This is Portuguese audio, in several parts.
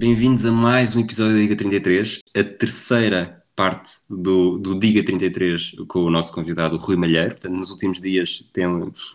Bem-vindos a mais um episódio da Diga 33, a terceira parte do, do Diga 33 com o nosso convidado Rui Malheiro. Portanto, nos últimos dias tem,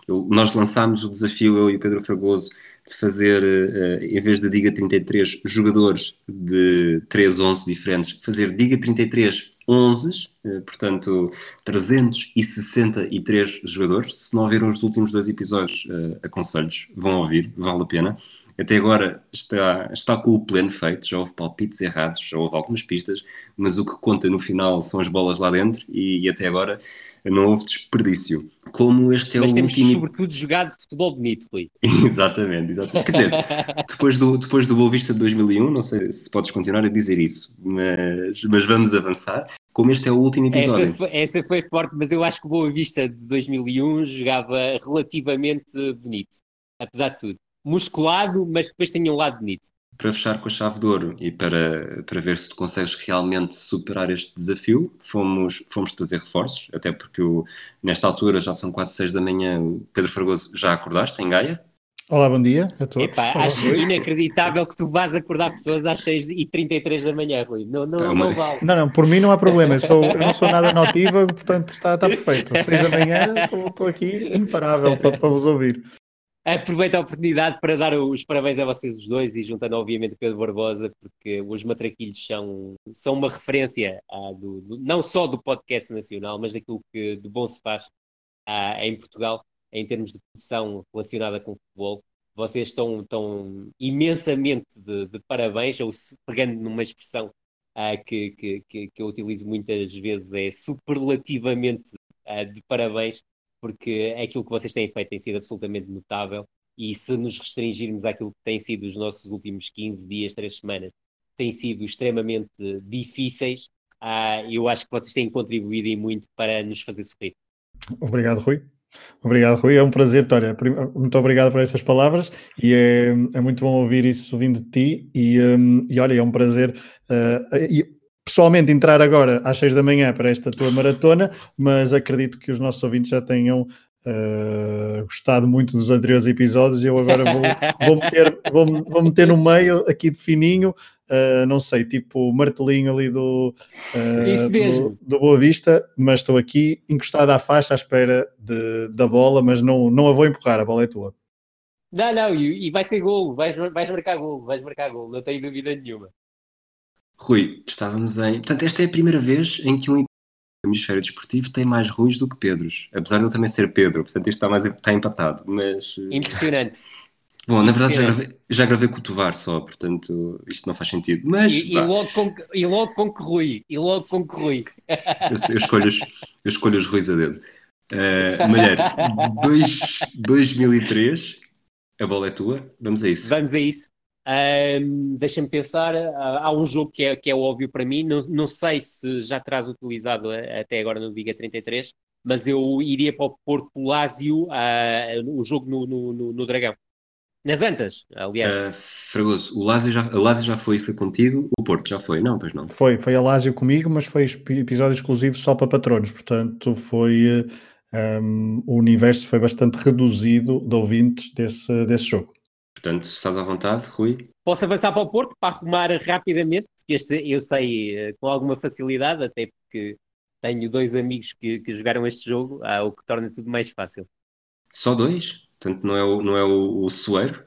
eu, nós lançámos o desafio, eu e o Pedro Fragoso, de fazer, uh, em vez de Diga 33 jogadores de 3, 11 diferentes, fazer Diga 33 11, uh, portanto 363 jogadores. Se não viram os últimos dois episódios, uh, aconselho-vos, vão ouvir, vale a pena. Até agora está, está com o pleno feito, já houve palpites errados, já houve algumas pistas, mas o que conta no final são as bolas lá dentro e, e até agora não houve desperdício. Como este é mas o temos último... sobretudo jogado futebol bonito, Rui. exatamente, exatamente. Quer dizer, depois do, depois do Boa Vista de 2001, não sei se podes continuar a dizer isso, mas, mas vamos avançar. Como este é o último episódio. Essa foi, essa foi forte, mas eu acho que o Boa Vista de 2001 jogava relativamente bonito, apesar de tudo musculado, mas depois tinha um lado bonito. Para fechar com a chave de ouro e para, para ver se tu consegues realmente superar este desafio, fomos, fomos trazer reforços, até porque o, nesta altura já são quase seis da manhã. Pedro Fragoso, já acordaste em Gaia? Olá, bom dia a todos. Epá, acho inacreditável que tu vás acordar pessoas às 6h33 da manhã, Rui. Não, não, não vale. Não, não, por mim não há problema. Eu, sou, eu não sou nada notiva, portanto está, está perfeito. Às 6 da manhã estou aqui imparável para, para vos ouvir. Aproveito a oportunidade para dar os parabéns a vocês os dois e juntando obviamente o Pedro Barbosa, porque os matraquilhos são, são uma referência ah, do, do, não só do podcast nacional, mas daquilo que de bom se faz ah, em Portugal, em termos de produção relacionada com o futebol. Vocês estão, estão imensamente de, de parabéns, ou pegando numa expressão ah, que, que, que, eu utilizo muitas vezes, é superlativamente de parabéns porque aquilo que vocês têm feito tem sido absolutamente notável e se nos restringirmos àquilo que tem sido os nossos últimos 15 dias, 3 semanas, têm sido extremamente difíceis, uh, eu acho que vocês têm contribuído e muito para nos fazer sorrir. Obrigado, Rui. Obrigado, Rui. É um prazer, Tória. Muito obrigado por essas palavras e é, é muito bom ouvir isso vindo de ti. E, um, e olha, é um prazer. Uh, e pessoalmente entrar agora às seis da manhã para esta tua maratona, mas acredito que os nossos ouvintes já tenham uh, gostado muito dos anteriores episódios e eu agora vou, vou, meter, vou, vou meter no meio aqui de fininho, uh, não sei, tipo martelinho ali do, uh, do, do, Boa Vista, mas estou aqui encostado à faixa à espera de, da bola, mas não, não a vou empurrar, a bola é tua. Não, não, e, e vai ser golo, vais, vais marcar golo, vais marcar golo, não tenho dúvida nenhuma. Rui, estávamos em. Portanto, esta é a primeira vez em que um hemisfério desportivo tem mais Ruis do que Pedros. Apesar de eu também ser Pedro, portanto, isto está, mais, está empatado. Mas. Eh, Impressionante. Bom, na verdade já gravei, já gravei com o Tovar só, portanto isto não faz sentido. Mas, e, e, logo com, e logo com que Rui. E logo com que Rui. Eu, eu, escolho, os, eu escolho os Ruis a dedo. Uh, Malheiro, 2003, a bola é tua, vamos a isso. Vamos a isso. Um, Deixa-me pensar, há um jogo que é, que é óbvio para mim, não, não sei se já terás utilizado até agora no Liga 33, mas eu iria para o Porto Lásio, uh, o jogo no, no, no, Dragão. Nas Antas, aliás. Uh, Fragoso, o Lásio já, a Lásio já foi, foi contigo, o Porto já foi, não, pois não? Foi, foi a Lásio comigo, mas foi episódio exclusivo só para patronos, portanto foi um, o universo foi bastante reduzido de ouvintes desse, desse jogo. Portanto, estás à vontade, Rui. Posso avançar para o Porto para arrumar rapidamente, porque este eu sei eh, com alguma facilidade, até porque tenho dois amigos que, que jogaram este jogo, ah, o que torna tudo mais fácil. Só dois? Portanto, não é o, não é o, o Soeiro?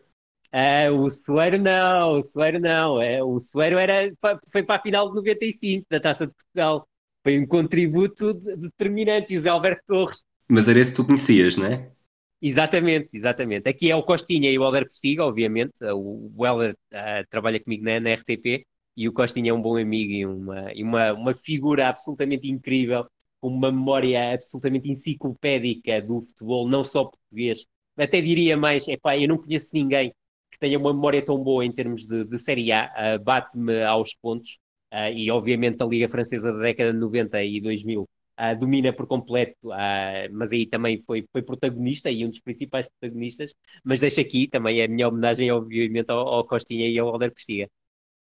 Ah, o Soeiro não, o Soeiro não. É, o Soeiro era, foi para a final de 95 da Taça de Portugal. Foi um contributo determinante. E o Zé Alberto Torres. Mas era esse que tu conhecias, não é? Exatamente, exatamente. Aqui é o Costinha e o Helder Postiga, obviamente. O, Helder uh, trabalha comigo na, na, RTP e o Costinha é um bom amigo e uma, e uma, uma figura absolutamente incrível, com uma memória absolutamente enciclopédica do futebol, não só português. Até diria mais, epá, eu não conheço ninguém que tenha uma memória tão boa em termos de, de Série A, uh, bate-me aos pontos, uh, e obviamente a Liga Francesa da década de 90 e 2000 uh, domina por completo, uh, mas aí também foi, foi protagonista e um dos principais protagonistas. Mas deixo aqui também a minha homenagem, obviamente, ao, ao Costinha e ao Alder Postiga.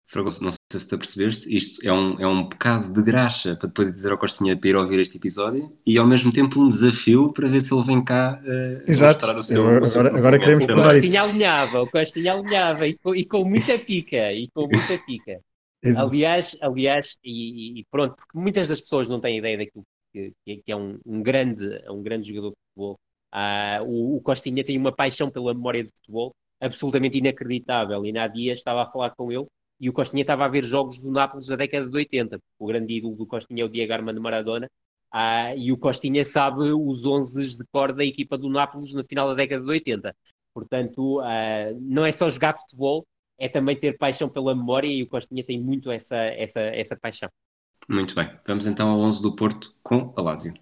Fragoso, não sei se te apercebeste, isto é um, é um bocado de graxa para depois dizer ao Costinha para ir ouvir este episódio e ao mesmo tempo um desafio para ver se ele vem cá uh, Exato. mostrar o seu, agora, o seu agora, agora queremos O Costinha alinhava, o Costinha alinhava e com, e com muita pica, e com muita pica. aliás, aliás e, e, pronto, porque muitas das pessoas não têm ideia daquilo que, que é um, um, grande, um grande jogador de futebol. Uh, o, o Costinha tem uma paixão pela memória de futebol absolutamente inacreditável. E na dia estava a falar com ele e o Costinha estava a ver jogos do Nápoles da década de 80. O grande ídolo do Costinha é o Diego Armando Maradona. Ah, e o Costinha sabe os 11 de cor da equipa do Nápoles no final da década de 80. Portanto, ah, não é só jogar futebol, é também ter paixão pela memória e o Costinha tem muito essa, essa, essa paixão. Muito bem. Vamos então ao 11 do Porto com a Lásio.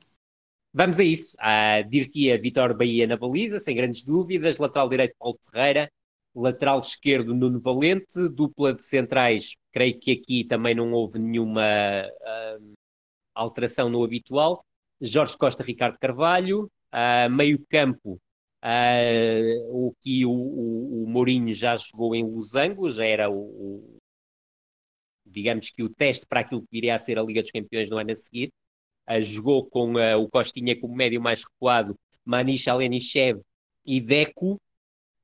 Vamos a isso. Uh, Dir-te-ia Vitor Bahia na baliza, sem grandes dúvidas. Lateral direito Paulo Ferreira. Lateral esquerdo Nuno Valente. Dupla de centrais. Creio que aqui também não houve nenhuma uh, alteração no habitual. Jorge Costa, Ricardo Carvalho. Uh, meio campo. Uh, o que o, o, o, Mourinho já jogou em Losango, já era o, digamos que o teste para aquilo que viria a ser a Liga dos Campeões no ano a seguir jogou com uh, o Costinha como médio mais recuado, Manish Alenishev e Deco,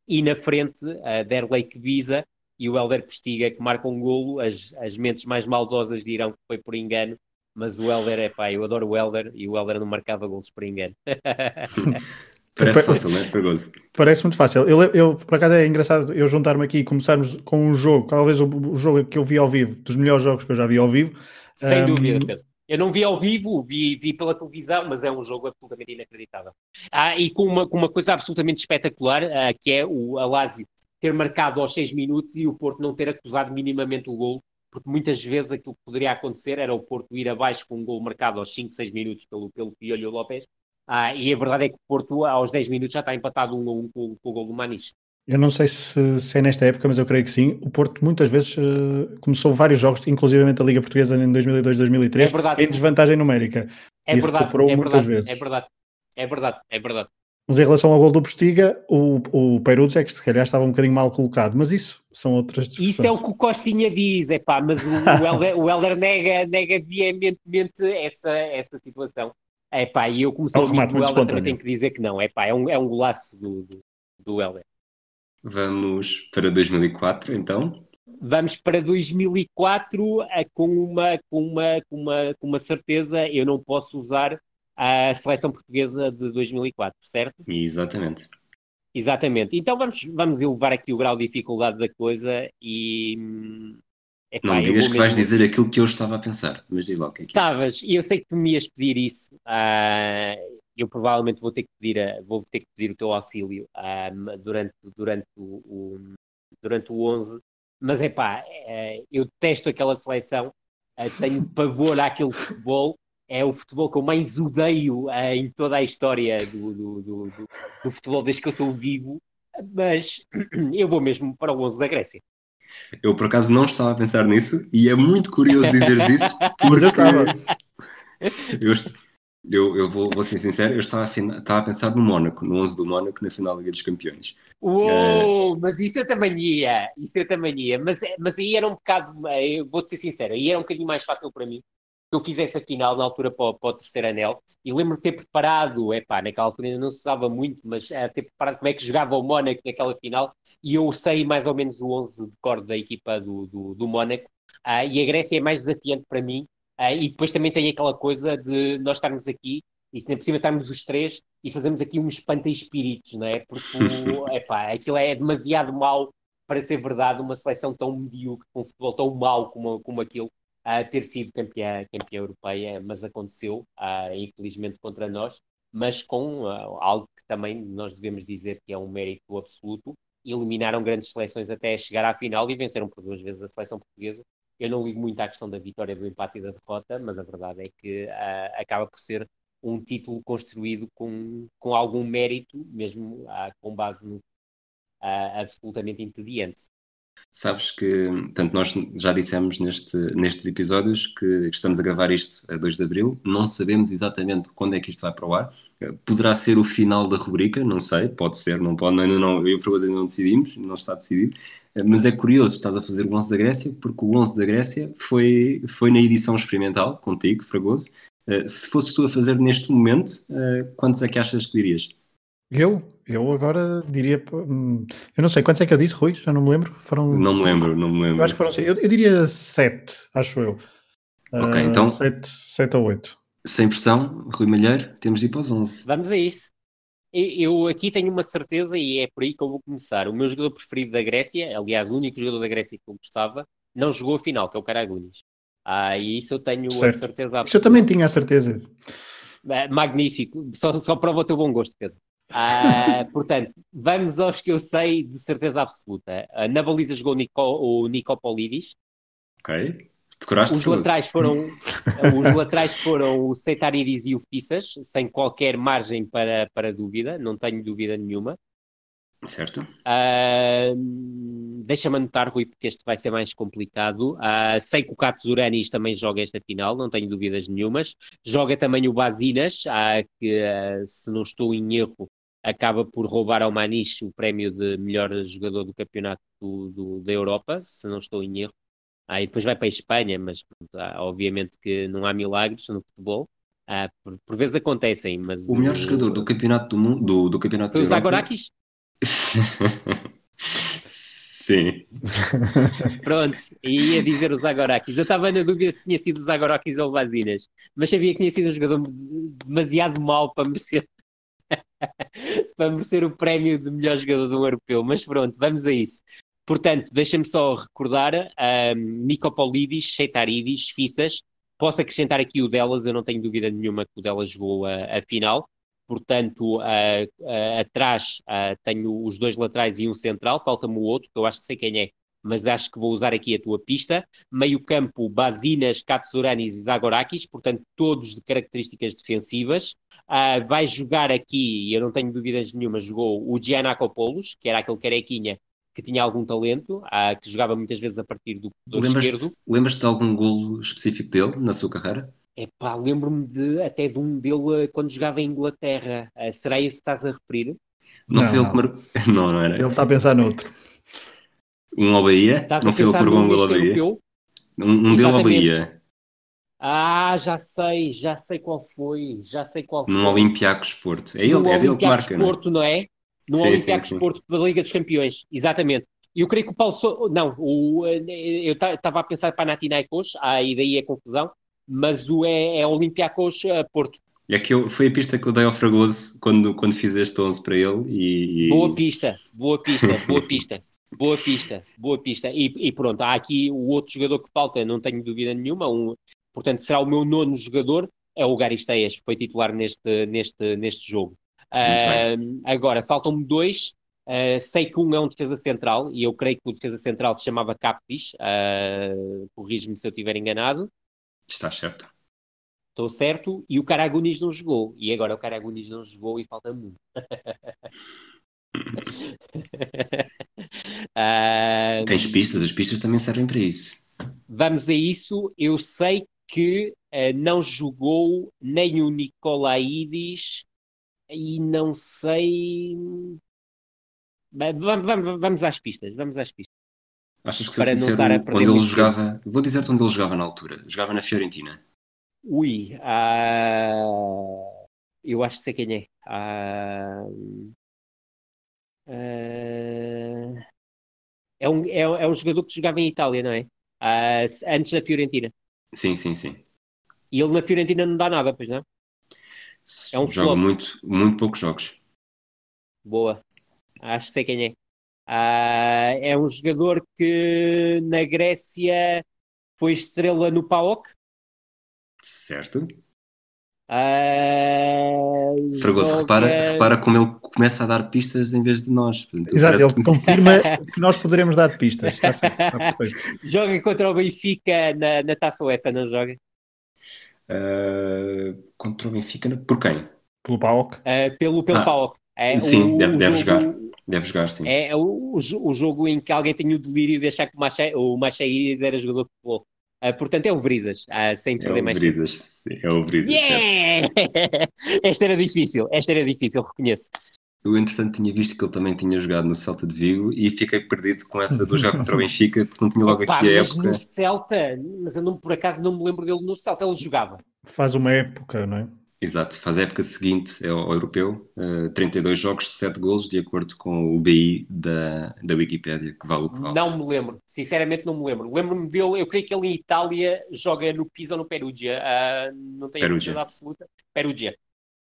e na frente uh, Derlei Kbiza e o Helder Postiga que marcam um golo. As, as mentes mais maldosas dirão que foi por engano, mas o Helder é pá, eu adoro o Helder e o Helder não marcava golos por engano. Parece fácil, não é? Perigoso. Parece muito fácil. Eu, eu, por acaso é engraçado eu juntar-me aqui e começarmos com um jogo, talvez o, o, jogo que eu vi ao vivo, dos melhores jogos que eu já vi ao vivo. Sem um, dúvida, Pedro. Eu não vi ao vivo, vi, vi pela televisão, mas é um jogo absolutamente inacreditável. Ah, e com uma, com uma coisa absolutamente espetacular, ah, que é o Alásio ter marcado aos 6 minutos e o Porto não ter acusado minimamente o gol, porque muitas vezes aquilo que poderia acontecer era o Porto ir abaixo com um gol marcado aos 5, 6 minutos pelo, pelo Piolho Lopes, ah, e a verdade é que o Porto aos 10 minutos já está empatado 1 um a 1 um com, o gol do Maniche. Eu não sei se, se, é nesta época, mas eu creio que sim. O Porto muitas vezes uh, começou vários jogos, inclusivamente a Liga Portuguesa em 2002-2003, é em desvantagem numérica. É e verdade, é muitas verdade, vezes. É verdade, é verdade, é verdade. Mas em relação ao gol do Postiga, o, o Peiruz é que se calhar estava um bocadinho mal colocado, mas isso são outras discussões. Isso é o que o Costinha diz, é pá, mas o, o, Helder, o Helder nega, nega veementemente essa, essa situação. É pá, e eu comecei é um a ouvir o Helder também tenho que dizer que não, é pá, é um, é um golaço do, do, do Helder. Vamos para 2004, então? Vamos para 2004 eh, com uma, com, uma, com, uma, com uma certeza, eu não posso usar a seleção portuguesa de 2004, certo? Exatamente. Exatamente. Então vamos, vamos elevar aqui o grau de dificuldade da coisa e. Epá, não digas que mesmo... vais dizer aquilo que eu estava a pensar, mas diz lá o que é que é. Estavas, e eu sei que tu me ias pedir isso. Uh, eu provavelmente vou ter que pedir, a, vou ter que pedir o teu auxílio um, durante, durante, o, o, durante o 11, mas é pá, é, eu testo aquela seleção, é, tenho pavor àquele futebol, é o futebol que eu mais odeio é, em toda a história do, do, do, do, futebol desde que eu sou vivo, mas eu vou mesmo para o 11 da Grécia. Eu por acaso não estava a pensar nisso e é muito curioso dizeres isso, porque eu estava. Eu, eu, eu vou, vou, ser sincero, eu estava a, estava a pensar no Mónaco, no 11 do Mónaco na final da Liga dos Campeões. Uou, uh... mas isso eu também ia, isso eu também ia, mas, mas aí era um bocado, vou-te ser sincero, aí era um bocadinho mais fácil para mim, eu fiz essa final na altura para, para o terceiro anel e lembro de ter preparado, é pá, naquela altura ainda não se usava muito, mas uh, ter preparado como é que jogava o Mónaco naquela final e eu sei mais ou menos o 11 de cor da equipa do, do, do Mónaco uh, e a Grécia é mais desafiante para mim Uh, e depois também tem aquela coisa de nós estarmos aqui e se nem por cima estarmos os três e fazemos aqui um espanta-espíritos, não é? Porque epá, aquilo é demasiado mau para ser verdade, uma seleção tão medíocre, com um futebol tão mau como, como aquilo, a ter sido campeã, campeã europeia, mas aconteceu, uh, infelizmente, contra nós, mas com uh, algo que também nós devemos dizer que é um mérito absoluto. Eliminaram grandes seleções até chegar à final e venceram por duas vezes a seleção portuguesa, eu não ligo muito à questão da vitória, do empate e da derrota, mas a verdade é que uh, acaba por ser um título construído com, com algum mérito, mesmo com base no, absolutamente entediante. Sabes que, tanto nós já dissemos neste, nestes episódios que estamos a gravar isto a 2 de Abril, não sabemos exatamente quando é que isto vai para o ar, Poderá ser o final da rubrica, não sei, pode ser, não pode, ainda não, eu e o Fragoso ainda não decidimos, não está decidido, mas é curioso, estás a fazer o 11 da Grécia, porque o 11 da Grécia foi, foi na edição experimental, contigo, Fragoso. Se fosses tu a fazer neste momento, quantos é que achas que dirias? Eu? Eu agora diria. Eu não sei, quantos é que eu disse, Rui? Já não me lembro. Foram não me lembro, não me lembro. Eu acho que foram. Eu, eu diria sete, acho eu. Ok, uh, então. Sete, sete ou oito. Sem pressão, Rui Malheiro, temos de ir para os 11. Vamos a isso. Eu aqui tenho uma certeza e é por aí que eu vou começar. O meu jogador preferido da Grécia, aliás, o único jogador da Grécia que eu gostava, não jogou a final, que é o Caragunis. Ah, e isso eu tenho certo. a certeza absoluta. Isso eu também tinha a certeza. Magnífico. Só, só prova o teu bom gosto, Pedro. Uh, portanto, vamos aos que eu sei de certeza absoluta. Uh, na baliza jogou Nico, o Nicopolidis. Ok. Decoraste os laterais foram Os laterais foram o Seitaridis e o Fissas, sem qualquer margem para, para dúvida, não tenho dúvida nenhuma. Certo. Uh, Deixa-me anotar, Rui, porque este vai ser mais complicado. Uh, sei que o Katsuranis também joga esta final, não tenho dúvidas nenhumas. Joga também o Basinas, uh, que, se não estou em erro, acaba por roubar ao Maniche o prémio de melhor jogador do campeonato do, do, da Europa, se não estou em erro. Aí ah, depois vai para a Espanha, mas ah, obviamente que não há milagres no futebol. Ah, por, por, vezes acontecem, mas... O melhor jogador do campeonato do mundo, do, do campeonato Foi o Zagorakis? Sim. Pronto, ia dizer os Zagorakis. Eu estava na dúvida se tinha sido os Zagorakis ou Vazinas, mas sabia que tinha sido um jogador demasiado mau para merecer para merecer o prémio de melhor jogador do europeu. Mas pronto, vamos a isso. Portanto, deixa-me só recordar um, Nicopolidis, Cheitaridis, Fissas. Posso acrescentar aqui o delas, eu não tenho dúvida nenhuma que o delas jogou a, a final. Portanto, atrás tenho os dois laterais e um central, falta-me o outro, que eu acho que sei quem é, mas acho que vou usar aqui a tua pista. Meio campo, Basinas, Katsuranis e Zagorakis, portanto, todos de características defensivas. Uh, vai jogar aqui, e eu não tenho dúvidas nenhuma, jogou o Giannakopoulos, que era aquele carequinha que tinha algum talento, uh, que jogava muitas vezes a partir do, do esquerdo. Lembras-te de algum golo específico dele na sua carreira? É pá, lembro-me de, até de um dele eh, quando jogava em Inglaterra. Uh, será esse que estás a referir? Não, não foi ele que marcou. Não, não era. Ele está a pensar noutro. Um ao Bahia? Estás não foi ele que um gol ao Bahia? Um, um dele ao Bahia. Ah, já sei, já sei qual foi, já sei qual foi. No Olympiacos Porto. É ele, no é dele que marca, Porto, não é? No sim, Olympiacos Porto da Liga dos Campeões, exatamente. Eu creio que o Paulo so... não, o, eu estava a pensar para Panathinaikos, aí daí a confusão, mas o é, é Olympiacos uh, Porto. É que eu, foi a pista que eu dei ao Fragoso quando, quando fiz este 11 para ele e... Boa pista, boa pista, boa pista. Boa pista, boa pista. E, e, pronto, há aqui o outro jogador que falta, não tenho dúvida nenhuma. Um, portanto, será o meu nono jogador, é o Garisteias, que foi titular neste, neste, neste jogo. Uh, agora, faltam-me dois. Uh, sei que um é um defesa central, e eu creio que o defesa central se chamava Captis. Uh, Corrige-me se eu estiver enganado. Está certo. Estou certo. E o Caragunis não jogou. E agora o Caragunis não jogou e falta muito. uh, Tens pistas, as pistas também servem para isso. Vamos a isso. Eu sei que uh, não jogou nem o Nicolaidis e não sei. Vamos, vamos, vamos às pistas, vamos às pistas. Achas que se eu disser onde ele jogava, vou dizer-te onde ele jogava na altura. Jogava na Fiorentina. Ui, uh, eu acho que sei quem é. Uh, Uh, é, um, é, é um jogador que jogava em Itália, não é? Uh, antes da Fiorentina. Sim, sim, sim. E ele na Fiorentina não dá nada, pois não? É um Joga muito, muito poucos jogos. Boa. Acho que sei quem é. Uh, é um jogador que na Grécia foi estrela no PAOK. Certo. Uh, Fragoso, joga... repara, repara como ele começa a dar pistas em vez de nós. Portanto, Exato, ele que... confirma que nós poderemos dar pistas. Está certo, está joga contra o Benfica na, na Taça UEFA, não joga? Uh, contra o Benfica, por quem? Pelo PAOK? Uh, pelo pelo ah, PAOK. É sim, o, deve, o deve jogo, jogar. Deve jogar, sim. É o, o jogo em que alguém tem o delírio de achar que o Machaíris era jogador de futebol. Uh, portanto, é o Brisas, uh, sem perder é o mais Brisas, sim, é o Brisas. Yeah! esta era difícil, esta era difícil, reconheço. Eu, entretanto, tinha visto que ele também tinha jogado no Celta de Vigo e fiquei perdido com essa do jogo contra o Benfica, porque não tinha logo Opa, aqui a mas época. no Celta, mas eu não, por acaso não me lembro dele no Celta, ele jogava. Faz uma época, não é? Exato, faz a época seguinte ao, europeu, uh, 32 jogos, 7 golos, de acordo com o BI da, da Wikipédia, que vale o que vale. Não me lembro, sinceramente não me lembro. Lembro-me dele, eu creio que ele em Itália joga no Pisa ou no Perugia, uh, não tenho Perugia. certeza absoluta. Perugia.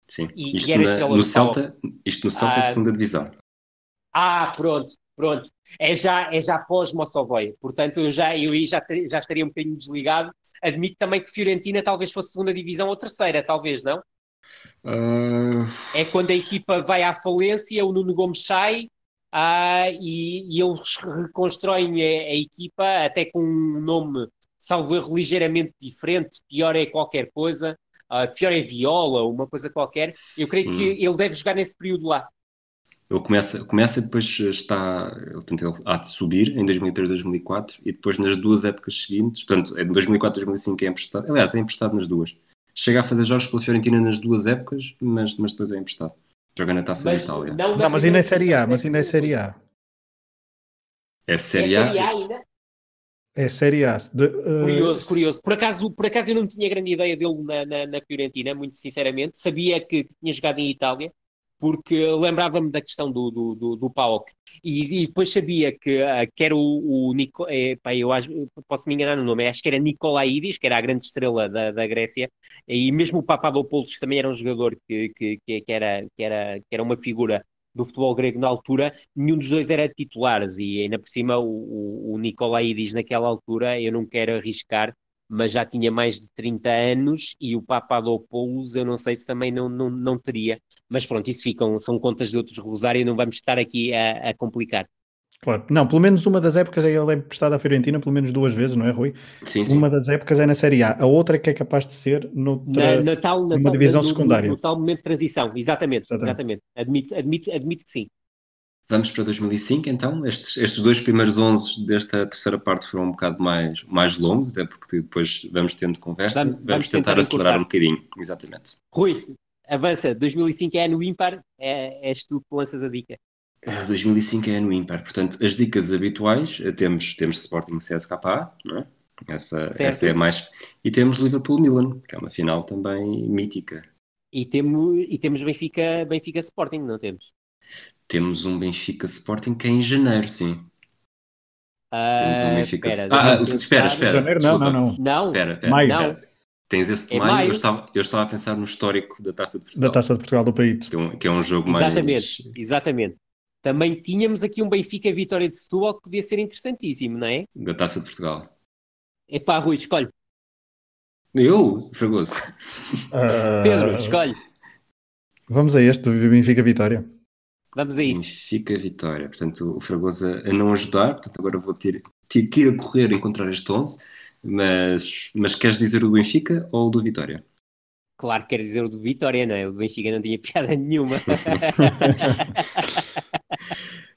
Sim, E- isto, e era na- no Celta, isto no Celta, Ah, segunda divisão. Ah, pronto, pronto. É já, é já pós Mossovoia. Portanto, eu já, eu aí já, já estaria um bocadinho desligado. Admito também que Fiorentina talvez fosse segunda divisão ou terceira, talvez, não? Uh, É quando a equipa vai à falência, o Nuno Gomes sai ah, e, e eles reconstroem a, a equipa até com um nome, salvo erro, ligeiramente diferente. Pior é qualquer coisa. Ah, Fior é Viola, uma coisa qualquer. Eu creio sim. que ele deve jogar nesse período lá. Ele começa, começa e depois está, portanto, ele há de subir em 2003, 2004 e depois nas duas épocas seguintes, portanto, em 2004, 2005 é emprestado, aliás, é emprestado nas duas. Chega a fazer jogos pela Fiorentina nas duas épocas, mas, mas depois é emprestado. Joga na Taça da Mas Itália. não, Não, mas ainda é primeira Série A, mas ainda é Série A. É É Série Série A. A ainda? É Série A. De, uh, Curioso, curioso. Por acaso, por acaso eu não tinha grande ideia dele na, na, na Fiorentina, muito sinceramente. Sabia que, que tinha jogado em Itália, porque lembrava-me da questão do, do, do, do PAOK. E, e depois sabia que, ah, que era o, o Nico, é, pá, eu acho, posso me enganar no nome, acho que era Nicolaidis, que era a grande estrela da, da Grécia, e mesmo o Papadopoulos, que também era um jogador que, que, que, que era, que, era, que era uma figura do futebol grego na altura, nenhum dos dois era titulares, e ainda por cima o, o, o Nicolaidis naquela altura, eu não quero arriscar, mas já tinha mais de 30 anos, e o Papadopoulos eu não sei se também não, não, não teria, mas pronto, isso ficam, são contas de outros Rosário, não vamos estar aqui a, a complicar. Claro. Não, pelo menos uma das épocas ele é emprestado à Fiorentina, pelo menos duas vezes, não é, Rui? Sim, sim. Uma das épocas é na Série A, a outra é que é capaz de ser noutra... Na, na tal, na numa tal- divisão no- no- secundária. No, tal momento de transição, exatamente, Exatamente. exatamente. Admito, admito, admito que sim. Vamos para 2005, então. Estes, estes dois primeiros 11 desta terceira parte foram um bocado mais, mais longos, até porque depois vamos tendo conversa. Vamos- Vamos, vamos tentar, tentar acelerar um bocadinho. Exatamente. Rui, avança, 2005 é ano ímpar, é, és tu que lanças a dica. Ah, 2005 é ano ímpar, portanto, as dicas habituais, eh, temos, temos Sporting CSKA, não é? Essa, Certo. essa é a mais. E temos Liverpool-Milan, que é uma final também mítica. E, temo, e temos Benfica, Benfica Sporting, não temos? Temos um Benfica Sporting que é em janeiro, sim. Ah, Temos um Benfica. espera, ah, ah, espera, espera. Janeiro, não, não, não. Não, Espera, espera. Maio. não. espera. Tens esse de É maio, maio. Eu, estava, eu estava a pensar no histórico da Taça de Portugal, Da Taça de Portugal do País. que, é um, que é um jogo Exatamente, mais exatamente. Também tínhamos aqui um Benfica Vitória de Setúbal que podia ser interessantíssimo, não é? da Taça de Portugal. Epá, Rui, escolhe. Eu, Fragoso. Ah, Pedro, escolhe. Vamos a este, do Benfica Vitória. Vamos a isso. Benfica Vitória. Portanto, o Fragoso a, a não ajudar, portanto, agora vou ter, ter que ir a correr a encontrar este 11. Mas, mas queres dizer o do Benfica ou o do Vitória? Claro que quer dizer o do Vitória, não é? O do Benfica não tinha piada nenhuma.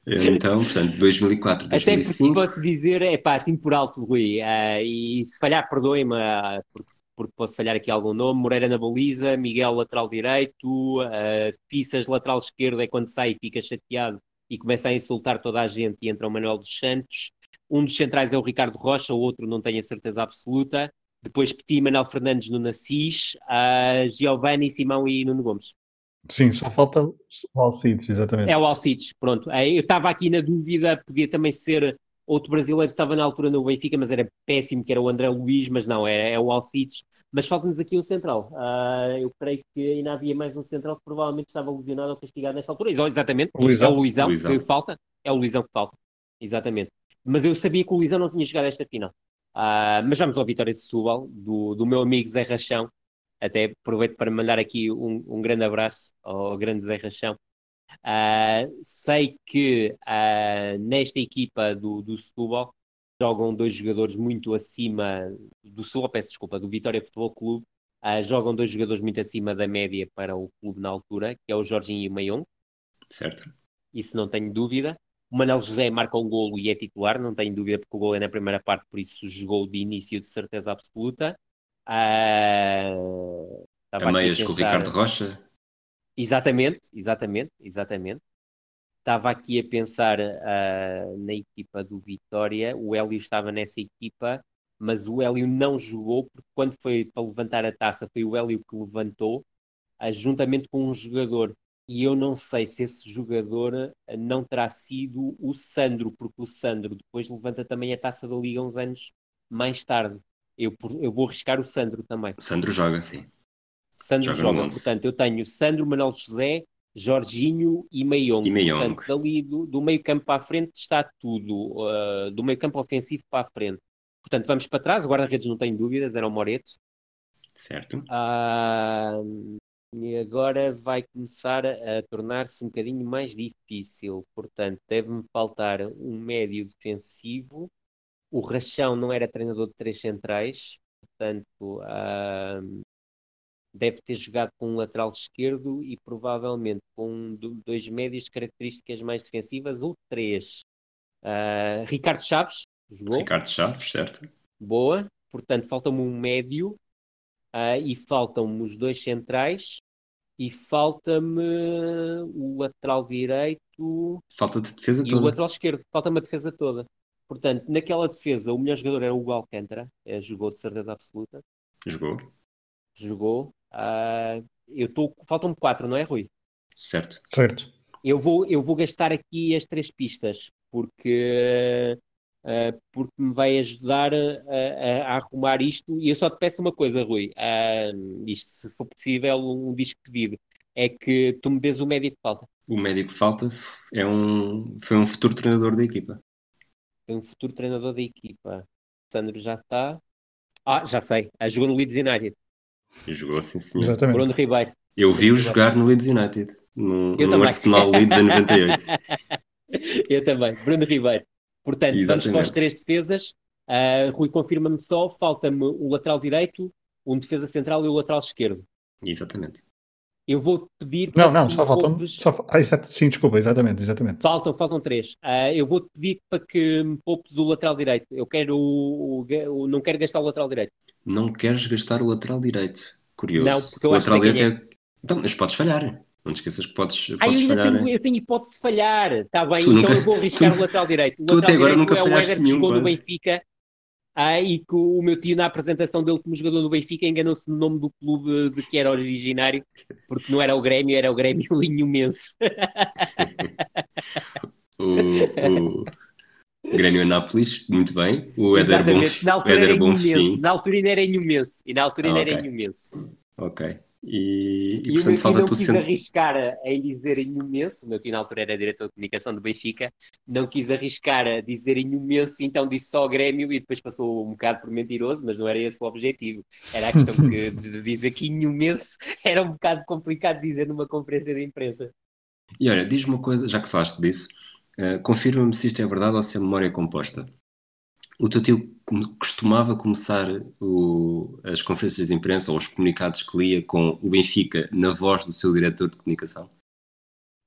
Então, portanto, 2004, Até porque 2005. posso dizer, é pá, assim por alto, Rui, ah, e se falhar, perdoe-me, ah, porque, porque posso falhar aqui algum nome, Moreira na baliza, Miguel lateral direito, uh, Pissas lateral esquerdo é quando sai e fica chateado e começa a insultar toda a gente e entra o Manuel dos Santos. Um dos centrais é o Ricardo Rocha, o outro não tenho a certeza absoluta. Depois Petit, Manuel Fernandes no Nassis, uh, Giovanni, Simão e Nuno Gomes. Sim, só falta o Alcides, exatamente. É o Alcides, pronto. Eh, Eu estava aqui na dúvida, podia também ser outro brasileiro que estava na altura no Benfica, mas era péssimo, que era o André Luiz, mas não, é, é o Alcides. Mas falta-nos aqui um central. Uh, eu creio que ainda havia mais um central que provavelmente estava lesionado ou castigado nesta altura. Exatamente, Luizão. é o Luizão, Luizão. que falta. É o Luizão que falta, exatamente. Mas eu sabia que o Luizão não tinha chegado a esta final. Uh, mas vamos ao Vitória de Setúbal, do, do meu amigo Zé Rachão. Até aproveito para mandar aqui um, um grande abraço ao grande Zé Rachão. Uh, sei que uh, nesta equipa do, do Setúbal jogam dois jogadores muito acima do Setúbal, peço desculpa, do Vitória Futebol Clube. Uh, jogam dois jogadores muito acima da média para o clube na altura, que é o Jorginho e o Maion, Certo. isso não tenho dúvida. O Manuel José marca um golo e é titular, não tenho dúvida, porque o golo é na primeira parte, por isso jogou de início de certeza absoluta. Uh, a meias com o Ricardo Rocha? Exatamente, exatamente, exatamente. Estava aqui a pensar uh, na equipa do Vitória, o Hélio estava nessa equipa, mas o Hélio não jogou, porque quando foi para levantar a taça, foi o Hélio que levantou, uh, juntamente com um jogador e eu não sei se esse jogador eh, não terá sido o Sandro, porque o Sandro depois levanta também a taça da Liga uns anos mais tarde. Eu, eu vou arriscar o Sandro também. O Sandro joga, sim. Sandro joga, joga. portanto, eu tenho Sandro, Manuel José, Jorginho e Meiong. E. Portanto, dali do, do meio campo para a frente está tudo. Uh, do meio campo ofensivo para a frente. Portanto, vamos para trás. O guarda-redes não tem dúvidas, era o Moreto. Certo. Uh, e agora vai começar a, a tornar-se um bocadinho mais difícil. Portanto, deve-me faltar um médio defensivo. O Rachão não era treinador de três centrais, portanto, uh, deve ter jogado com um lateral esquerdo e provavelmente com dois médios de características mais defensivas ou três. Uh, Ricardo Chaves jogou. Ricardo Chaves, certo. Boa. Portanto, falta-me um médio uh, e faltam-me os dois centrais e falta-me o lateral direito. Falta de defesa e toda. E o lateral esquerdo, falta-me a defesa toda. Portanto, naquela defesa, o melhor jogador era o Hugo Alcântara, é, jogou de certeza absoluta. Jogou. Jogou. Uh, eu estou. Faltam-me quatro, não é, Rui? Certo. Certo. Eu vou, eu vou gastar aqui as três pistas, porque uh, porque me vai ajudar a, a, a, arrumar isto. E eu só te peço uma coisa, Rui, uh, isto, se for possível, um disco pedido, é que tu me dês o médico que falta. O médico que falta é um, foi um futuro treinador da equipa. É um futuro treinador da equipa. Sandro já está. Ah, já sei. A jogou no Leeds United. Jogou, sim, senhor. Exatamente. Bruno Ribeiro. Eu vi-o jogar no Leeds United. No, no Arsenal Leeds em 98. eu também. Bruno Ribeiro. Portanto, Exatamente. vamos para as três defesas. Uh, Rui, confirma-me só, falta-me o lateral direito, um defesa central e o lateral esquerdo. Exatamente. Eu vou pedir. Não, não, só faltam. Poupes... Só... Ah, exato, sim, desculpa, exatamente, exatamente. Faltam, faltam três. Uh, eu vou pedir para que me poupes o lateral direito. Eu quero. O, o, não quero gastar o lateral direito. Não queres gastar o lateral direito? Curioso. Não, porque eu o acho lateral direito é... é... Então, mas podes falhar. Não te esqueças que podes, podes ah, eu falhar. Tenho, eu tenho hipótese de falhar. Está bem, tu então nunca, eu vou arriscar tu, o lateral direito. O tu lateral até agora nunca é o Éder que jogou no Benfica. Ah, e que o meu tio, na apresentação dele como jogador do Benfica, enganou-se no nome do clube de que era originário, porque não era o Grêmio, era o Grêmio Linhomense. o, o Grêmio Anápolis, muito bem. O Éder Bonfim. Na altura, Bonfim. na altura ainda era Inhumense. E na altura ainda ah, okay. era Inhumense. Ok. E, e, e portanto, o meu tio não quis sempre... arriscar em dizer em imenso, o meu tio na altura era diretor de comunicação do Benfica, não quis arriscar a dizer em imenso, então disse só Grêmio e depois passou um bocado por mentiroso, mas não era esse o objetivo. Era a questão que, de dizer que imenso era um bocado complicado dizer numa conferência de imprensa. E olha, diz-me uma coisa, já que falaste disso, uh, confirma-me se isto é verdade ou se é memória composta. O teu tio costumava começar o, as conferências de imprensa ou os comunicados que lia com o Benfica na voz do seu diretor de comunicação?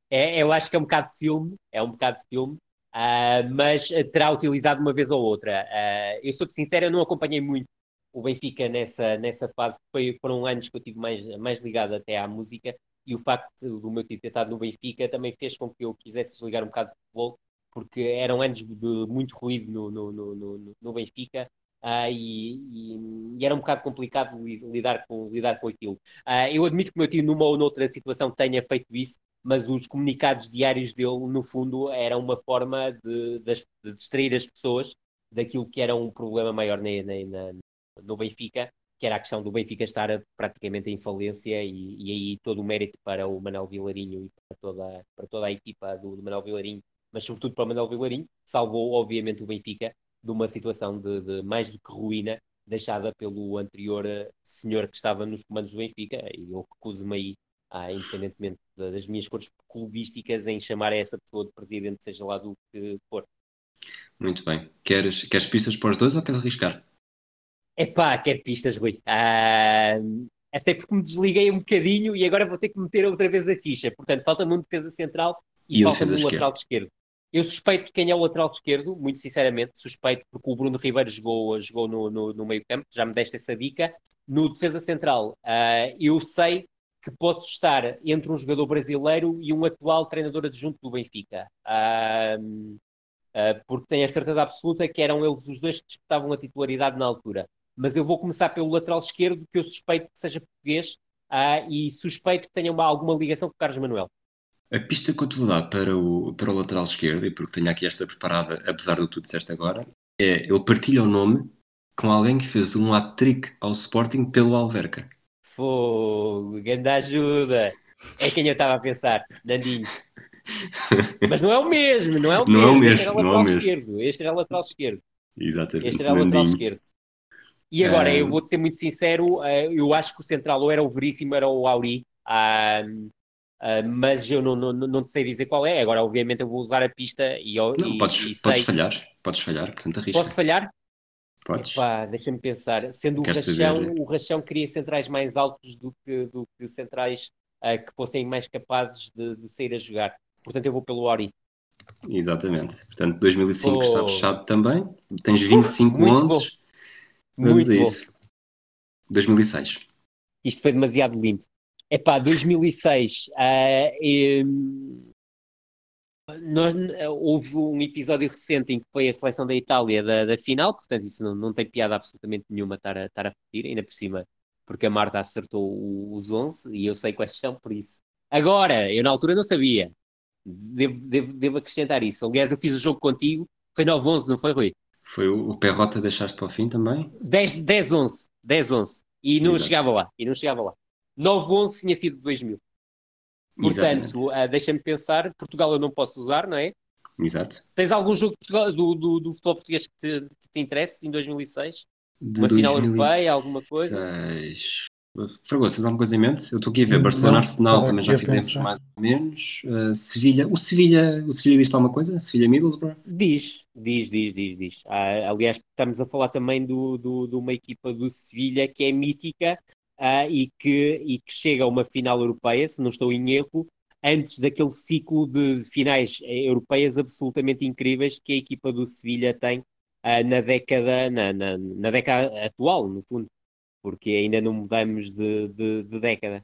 É, eu acho que é um bocado de filme, é um bocado de filme, uh, mas terá utilizado uma vez ou outra. Uh, eu sou sincero, eu não acompanhei muito o Benfica nessa, nessa fase, foi, foram anos que eu tive mais, mais ligado até à música, e o facto do meu tio ter estado no Benfica também fez com que eu quisesse desligar um bocado de futebol porque eram anos de muito ruído no, no, no, no Benfica. Uh, e, e, e, era um bocado complicado lidar com, lidar com aquilo. Uh, eu admito que o meu tio, numa ou noutra situação, tenha feito isso, mas os comunicados diários dele, no fundo, eram uma forma de, de, de distrair as pessoas daquilo que era um problema maior na, na, na, no Benfica, que era a questão do Benfica estar praticamente em falência, e, e aí todo o mérito para o Manuel Vilarinho e para toda, para toda a equipa do, do Manuel Vilarinho mas sobretudo para o Manuel Vilarinho, salvou obviamente o Benfica de uma situação de, de mais do que ruína deixada pelo anterior eh, senhor que estava nos comandos do Benfica, e eu recuso-me aí, ah, independentemente das minhas cores clubísticas, em chamar essa pessoa de presidente, seja lá do que for. Muito bem. Queres, queres pistas para os dois ou queres arriscar? É pá, quero pistas, Rui. Ah, até porque me desliguei um bocadinho e agora vou ter que meter outra vez a ficha. Portanto, falta-me um defesa central e, falta-me um lateral esquerdo. Eu suspeito quem é o lateral esquerdo, muito sinceramente, suspeito, porque o Bruno Ribeiro jogou, jogou no, no, no meio campo, já me deste essa dica. No defesa central, uh, eu sei que posso estar entre um jogador brasileiro e um atual treinador adjunto do Benfica. Uh, uh, porque tenho a certeza absoluta que eram eles os dois que disputavam a titularidade na altura. Mas eu vou começar pelo lateral esquerdo, que eu suspeito que seja português e suspeito que tenha uma, alguma ligação com o Carlos Manuel. A pista que eu te vou dar para o, para o lateral esquerdo, e porque tenho aqui esta preparada, apesar do que tu disseste agora, é ele partilha o nome com alguém que fez um hat-trick ao Sporting pelo Alverca. Fogo, grande ajuda. É quem eu estava a pensar, Nandinho. Mas não é o mesmo, não é o não mesmo. É o mesmo este era o lateral é esquerdo. Este era o lateral esquerdo. Exatamente. Este era o lateral esquerdo. E agora, eu vou-te ser muito sincero, eh, eu acho que o central ou era o Veríssimo, era o Auri. Uh, mas eu não, não, não te sei dizer qual é. Agora, obviamente, eu vou usar a pista e, não, e, podes, e podes falhar, podes falhar, portanto arrisca. Posso falhar? Podes. Deixa-me pensar. Sendo o Rachão, o Rachão queria centrais mais altos do que, do que centrais uh, que fossem mais capazes de, de, sair a jogar. Portanto, eu vou pelo Ori. Exatamente. Portanto, 2005 oh. está fechado também. Tens 25 Muito 11. Bom. Vamos Muito a isso. Bom. 2006. Isto foi demasiado lindo. Epá, 2006. Uh, nós, houve um episódio recente em que foi a seleção da Itália da, da final, portanto, isso não, não tem piada absolutamente nenhuma estar a, estar a repetir, ainda por cima, porque a Marta acertou os 11 e eu sei quais são, por isso. Agora, eu na altura não sabia. Devo, devo, devo acrescentar isso. Aliás, eu fiz o jogo contigo, foi 9-11, não foi, Rui? Foi o, o Perrota deixaste para o fim também? 10-11, 10-11. E não Exato. chegava lá, e não chegava lá. 9-11 tinha sido 2000. Portanto, uh, deixa-me pensar, Portugal eu não posso usar, não é? Exato. Tens algum jogo do, do, do futebol português que te, que te interesse em 2006? De Uma 2006, final europeia, alguma coisa? Fragoso, tens alguma coisa em mente? Eu estou aqui a ver Barcelona Arsenal, também já fizemos pensar. mais ou menos. Uh, Sevilha, o Sevilha, o Sevilha diz alguma coisa? Sevilha Middlesbrough? Diz, diz, diz, diz, diz. Ah, aliás, estamos a falar também do, do, de uma equipa do Sevilha que é mítica, uh, e, que, e que chega a uma final europeia, se não estou em erro, antes daquele ciclo de finais europeias absolutamente incríveis que a equipa do Sevilha tem uh, na década na, na, na, década atual, no fundo, porque ainda não mudamos de, de, de, década.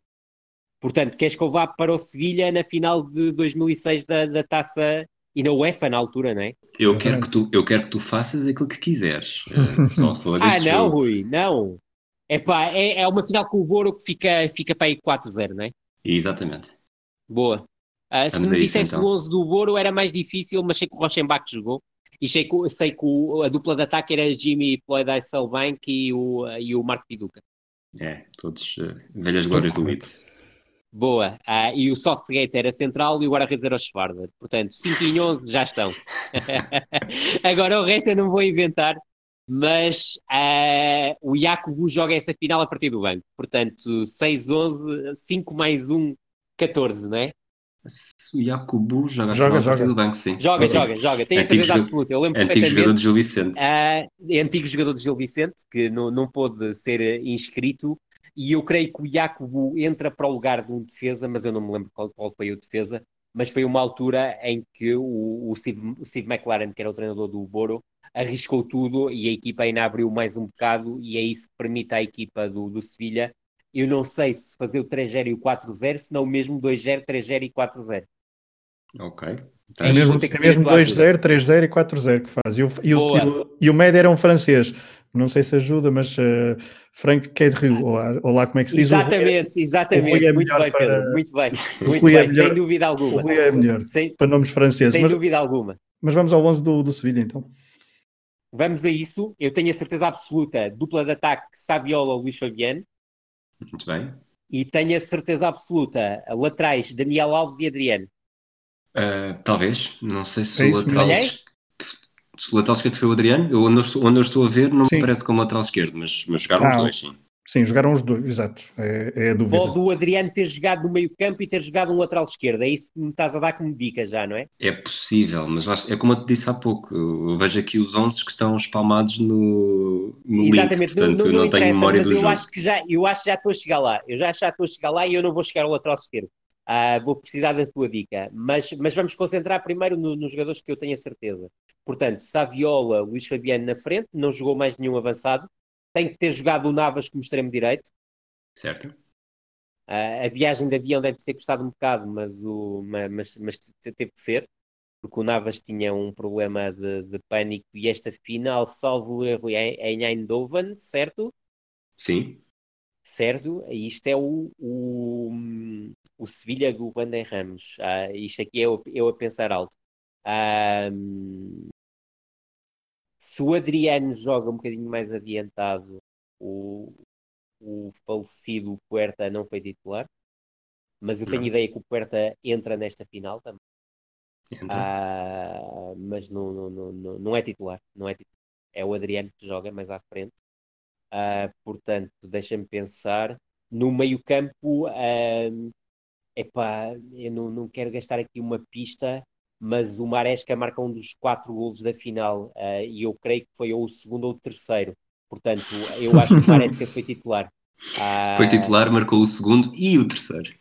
Portanto, queres que eu vá para o Sevilha na final de 2006 da, da taça e na UEFA na altura, não é? Eu quero que tu, eu quero que tu faças aquilo que quiseres. só ah, não, jogo. Rui, não. Epá, é, é uma final com o Boro que fica, fica para aí 4-0, não é? Exatamente. Boa. Uh, se me dissesse então. o 11 do Boro era mais difícil, mas sei que o Rochenbach jogou. E sei que, sei que o, a dupla de ataque era Jimmy Floyd Bank e o, e o Marco Piduca. É, todos uh, velhas glórias do Leeds. Boa. Uh, e o Softgate era central e o guarda-redes era o Schwarzer. Portanto, 5 e 11 já estão. Agora o resto eu não vou inventar mas uh, o Jacobo joga essa final a partir do banco. Portanto, 6-11, 5 mais 1, 14, não é? O Jacobo joga, joga, a partir do banco, sim. Joga, joga, joga. Tenho a certeza absoluta. Eu lembro antigo jogador de Gil Vicente. Uh, antigo jogador de Gil Vicente, que não, não pôde ser inscrito. E eu creio que o Jacobo entra para o lugar de um defesa, mas eu não me lembro qual, qual foi o defesa. Mas foi uma altura em que o, o, Steve, o Steve McLaren, que era o treinador do Boro, arriscou tudo e a equipa ainda abriu mais um bocado e é isso que permite à equipa do, do Sevilha. Eu não sei se fazer o 3-0 e o 4-0, se não mesmo 2-0, 3-0 e 4-0. Ok. Então, é mesmo, é mesmo 2-0, 3-0 e 4-0 que faz. E o, e, o, e, o, e o médio era um francês. Não sei se ajuda, mas uh, Frank Kedru, ou, ou lá como é que se diz? Exatamente, exatamente. É muito bem, para... Pedro. Muito bem. Muito bem, é melhor, sem dúvida alguma. O Rui é melhor sem, para nomes franceses. Sem mas, dúvida alguma. Mas vamos ao 11 do, do Sevilha então. Vamos a isso. Eu tenho a certeza absoluta. Dupla de ataque Saviola Luís Fabiano. Muito bem. E tenho a certeza absoluta. Laterais Daniel Alves e Adriano. Uh, talvez. Não sei se é o lateral. Se o lateral esquerdo foi o Adriano. Eu, onde, eu estou, onde eu estou a ver, não sim. me parece como lateral esquerdo, mas, mas jogaram ah, os dois, sim. Sim, jogaram os dois, exato. É, é a dúvida. Pode o Adriano ter jogado no meio campo e ter jogado um lateral esquerdo. É isso que me estás a dar como dica já, não é? É possível, mas é como eu te disse há pouco. Eu vejo aqui os 11 que estão espalmados no, no Exatamente, link, portanto não, não, não, não tenho memória mas do eu jogo. Acho que já, eu acho que já estou a chegar lá. Eu já, já estou a chegar lá e eu não vou chegar ao lateral esquerdo. Uh, vou precisar da tua dica, mas, mas vamos concentrar primeiro no, nos jogadores que eu tenho a certeza. Portanto, Saviola, Luís Fabiano na frente, não jogou mais nenhum avançado. Tem que ter jogado o Navas como extremo direito. Certo. Uh, a viagem de avião deve ter custado um bocado, mas, o, mas, mas teve que ser, porque o Navas tinha um problema de, de pânico e esta final, salvo o erro, é em Eindhoven, certo? Sim. Certo? Isto é o, o, o Sevilha do Wander Ramos. Uh, isto aqui é eu, eu a pensar alto. Uh, se o Adriano joga um bocadinho mais adiantado, o, o falecido Puerta não foi titular, mas eu tenho não. ideia que o Puerta entra nesta final também. Uh, mas não, não, não, não é titular, não é titular. É o Adriano que joga mais à frente. Uh, portanto, deixa-me pensar. No meio-campo, uh, epá, eu não, não quero gastar aqui uma pista, mas o Maresca marca um dos quatro golos da final uh, e eu creio que foi ou o segundo ou o terceiro. Portanto, eu acho que o Maresca foi titular. Uh, foi titular, marcou o segundo e o terceiro.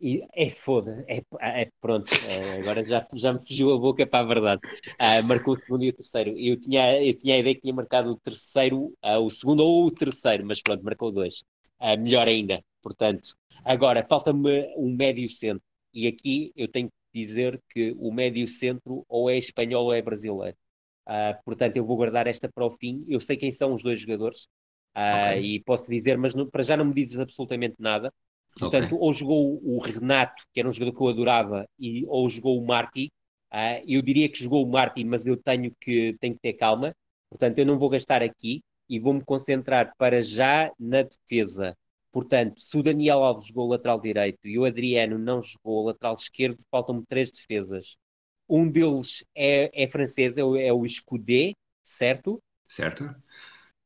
E é foda, é, é pronto, é, agora já, já me fugiu a boca para a verdade. Uh, marcou o segundo e o terceiro. Eu tinha, eu tinha a ideia que tinha marcado o terceiro, uh, o segundo ou o terceiro, mas pronto, marcou dois. Uh, melhor ainda, portanto. Agora, falta-me um médio centro. E aqui eu tenho que dizer que o médio centro ou é espanhol ou é brasileiro. portanto, eu vou guardar esta para o fim. Eu sei quem são os dois jogadores. Okay. E posso dizer, mas não, para já não me dizes absolutamente nada. Portanto, okay. ou jogou o Renato, que era um jogador que eu adorava, e, ou jogou o Marti. Uh, eu diria que jogou o Marti, mas eu tenho que, tenho que ter calma. Portanto, eu não vou gastar aqui e vou-me concentrar para já na defesa. Portanto, se o Daniel Alves jogou o lateral direito e o Adriano não jogou o lateral esquerdo, faltam-me três defesas. Um deles é, é francês, é o, é o Escudé, certo? Certo.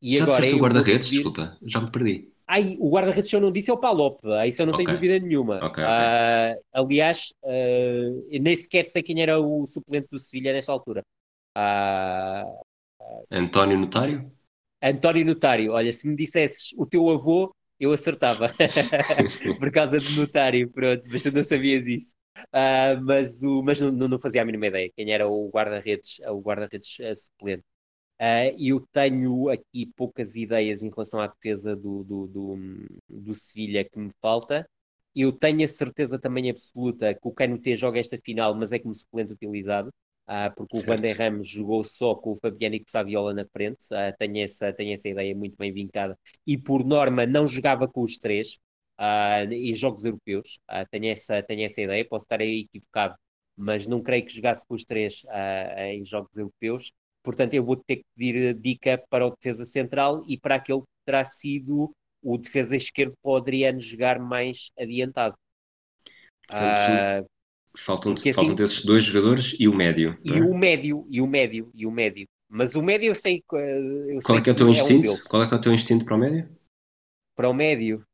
E já agora, disseste o guarda-redes? Desculpa, já me perdi. Ai, o guarda-redes eu não disse é o Palop, isso eu não okay. tenho dúvida nenhuma. Okay, okay. Uh, aliás, uh, nem sequer sei quem era o suplente do Sevilha nesta altura. Uh, António Notário? António Notário, olha, se me dissesses o teu avô, eu acertava. Por causa do notário, pronto, mas tu não sabias isso. mas o, mas não, não, fazia a mínima ideia quem era o guarda-redes o guarda-redes suplente. Uh, eu tenho aqui poucas ideias em relação à defesa do, do, do, do Sevilha que me falta. Eu tenho a certeza também absoluta que o Canute joga esta final, mas é como suplente utilizado, uh, porque certo. o Vander Ramos jogou só com o Fabiano e com o Saviola na frente. Uh, tenho, essa, tenho essa ideia muito bem vincada. E por norma não jogava com os três uh, em jogos europeus. tenho, essa, tenho essa ideia, posso estar aí equivocado, mas não creio que jogasse com os três em jogos europeus. Portanto, eu vou ter que pedir dica para o defesa central e para aquele que terá sido o defesa esquerdo para o Adriano jogar mais adiantado. Portanto, faltam, porque, faltam assim, desses dois jogadores e o médio. E é? o médio, e o médio, e o médio. Mas o médio eu sei, eu Qual sei é que é o teu instinto? Um Qual é que é o teu instinto para o médio? Para o médio.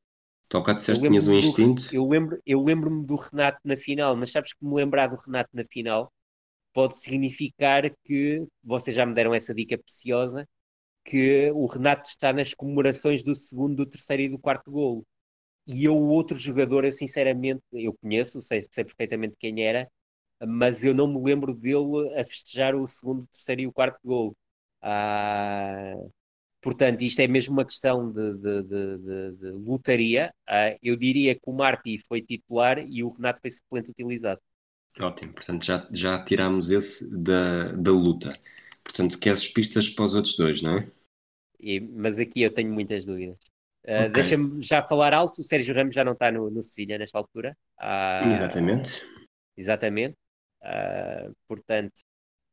Tu há disseste que tinhas um instinto. Do, eu lembro-me eu lembro do Renato na final, mas sabes que me lembrar do Renato na final pode significar que, vocês já me deram essa dica preciosa, que o Renato está nas comemorações do segundo, do terceiro e do quarto golo. E eu, o outro jogador, eu sinceramente, eu conheço, sei, sei perfeitamente quem era, mas eu não me lembro dele a festejar o segundo, terceiro e o quarto golo. Ah, portanto, isto é mesmo uma questão de, de, de, de lutaria. Ah, eu diria que o Marti foi titular e o Renato foi suplente utilizado. Ótimo, portanto já, já tirámos esse da, da luta. Portanto, queres pistas para os outros dois, não é? E, mas aqui eu tenho muitas dúvidas. Uh, okay. Deixa-me já falar alto, o Sérgio Ramos já não está no, no Sevilha nesta altura. Uh, exatamente. Exatamente. Uh, portanto,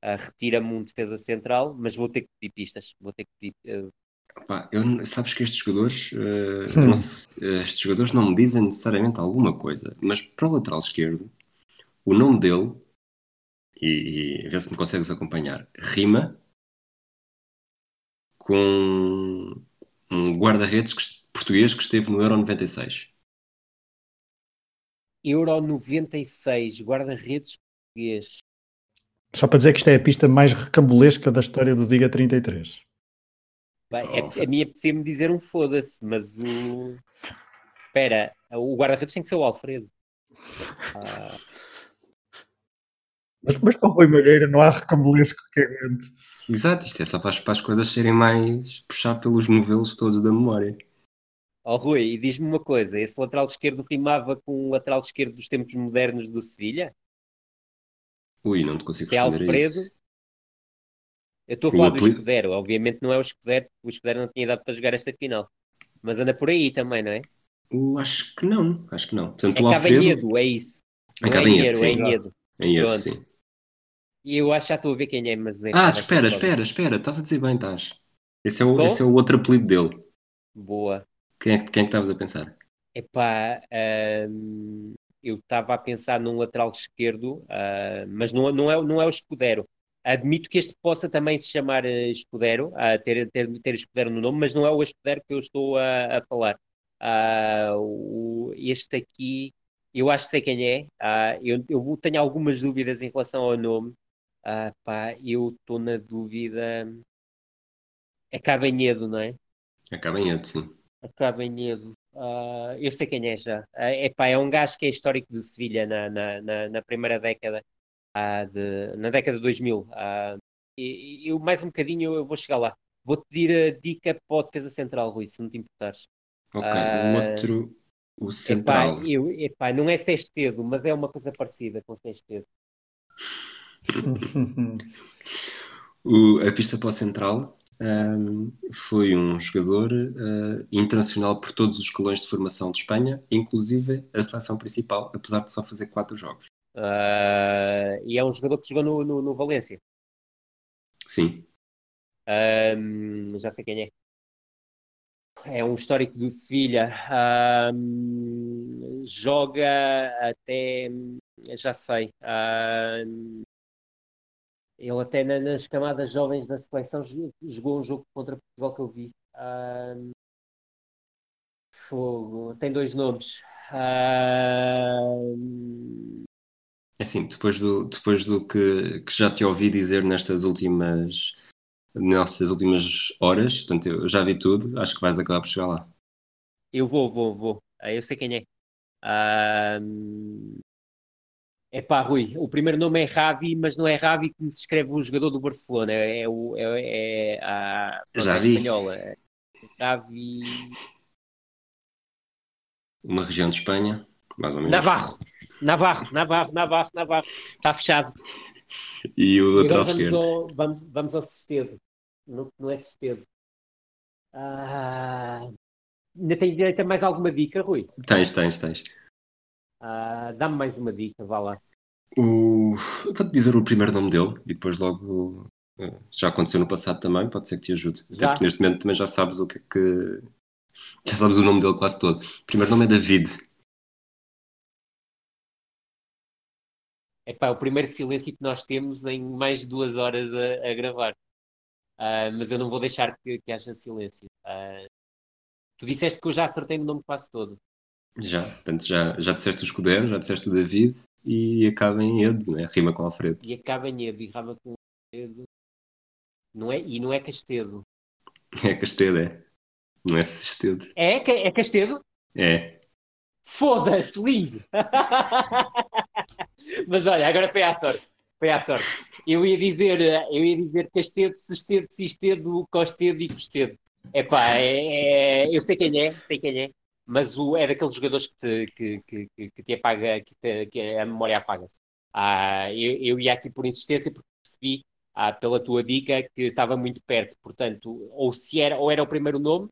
retira-me um defesa central, mas vou ter que pedir pistas. Vou ter que pedir. Opa, eu, sabes que estes jogadores, hum. não, estes jogadores não me dizem necessariamente alguma coisa, mas para o lateral esquerdo o nome dele, e, e vê se me consegues acompanhar, rima com um guarda-redes português que esteve no Euro 96. Euro 96, guarda-redes português. Só para dizer que isto é a pista mais recambulesca da história do Diga 33. Bem, é, a minha apetecia-me dizer um foda-se, mas o. Espera, o guarda-redes tem que ser o Alfredo. Ah, Mas, mas para o Rui não há recambulesco que aguente. Exato, isto é só para as, para as coisas serem mais puxar pelos novelos todos da memória. Ó Rui, e diz-me uma coisa: esse lateral esquerdo rimava com o lateral esquerdo dos tempos modernos do Sevilha? Ui, não te consigo Se é responder a Alfredo? Eu estou a falar do Escudero, obviamente não é o Escudero, o Escudero não tinha idade para jogar esta final. Mas anda por aí também, não é? Uh, acho que não, acho que não. Portanto, É o Alfredo... Cabanhedo, é isso. É Não é Cabanhedo, Inheiro, é. Em Pronto. sim. E eu acho que já estou a ver quem é, mas é Ah, espera, espera, espera. Estás a dizer bem, estás. Esse é o, esse é o outro apelido dele. Boa. Quem é, que- quem é que estavas a pensar? Epá, hum, eu estava a pensar num lateral esquerdo, ah, mas não, não, é, não é o Escudero. Admito que este possa também se chamar eh, Escudero, ah, ter, ter, ter Escudero no nome, mas não é o Escudero que eu estou a, a falar. Ah, o- este aqui, eu acho que sei quem é. Ah, eu, eu tenho algumas dúvidas em relação ao nome. Ah, pá, eu estou na dúvida. É Cabanhedo, não é? Acaba em erro, sim. Cabanhedo. Ah, eu sei quem é já. Ah, epá, é um gajo que é histórico de Sevilha na, na, na, na primeira década, ah, de, na década de 2000. Ah, e, e eu mais um bocadinho eu, vou chegar lá. Vou-te pedir a dica para a defesa central, Rui, se não te importares. Ok, o outro, o Epá, central. eu, epá, não é Sestedo, mas é uma coisa parecida com Sestedo. O- a pista para o central ahm, foi um jogador ah, internacional por todos os escalões de formação de Espanha, inclusive a seleção principal, apesar de só fazer quatro jogos. Ah, e é um jogador que jogou no, no, no Valência. Sim, Ahm, já sei quem é. É um histórico do Sevilha. Ahm, joga até. Já sei. Ahm, ele até na- nas camadas jovens da seleção jo- jogou um jogo contra Portugal que eu vi. Ahm, fogo. Tem dois nomes. É assim, depois do, depois do que, que já te ouvi dizer nestas últimas, nestas últimas horas, portanto, eu já vi tudo, acho que vais acabar por chegar lá. Eu vou, vou, vou. Ah, Eu sei quem é. Ahm, Epá, Rui, o primeiro nome é Ravi, mas não é Ravi como se escreve o jogador do Barcelona. É, é o é, é a Já é vi. espanhola. É Ravi Uma região de Espanha, mais ou menos. Navarro. Navarro, Navarro, Navarro, Navarro. Está fechado. E o E lateral agora vamos ao, vamos, vamos ao Sestedo. Não, não é Sestedo. Ah, ainda tenho direito a mais alguma dica, Rui? Tens, tens, tens. Ah, Dá-me mais uma dica, vá lá. O... Vou-te dizer o primeiro nome dele e depois logo. eh, Já aconteceu no passado também, pode ser que te ajude. Até Já. porque neste momento também já sabes o que é que. Já sabes o nome dele quase todo. O primeiro nome é David. É o primeiro silêncio que nós temos em mais de duas horas a, a gravar. Ah, mas eu não vou deixar que, que haja silêncio. Ah, tu disseste que eu já acertei no nome quase todo. Já, portanto, já, já disseste o escudeiro, já disseste o David e acaba em Edo, né? rima com Alfredo. E acaba em Edo e rama com Edo. Não é, e não é Castedo. É Castedo, é. Não é Sestedo. É, Ca- é Castedo? É. Foda-se, lindo! Mas olha, agora foi à sorte. Foi à sorte. Eu ia dizer, eu ia dizer Castedo, Sestedo, Cistedo, Costedo e Costedo. Epá, é, é, eu sei quem é, sei quem é, mas o, é daqueles jogadores que te, que, que, que- te apaga, que, te- que a memória apaga-se. Ah, eu, eu ia aqui por insistência porque percebi ah, pela tua dica que estava muito perto, portanto, ou se era, ou era o primeiro nome,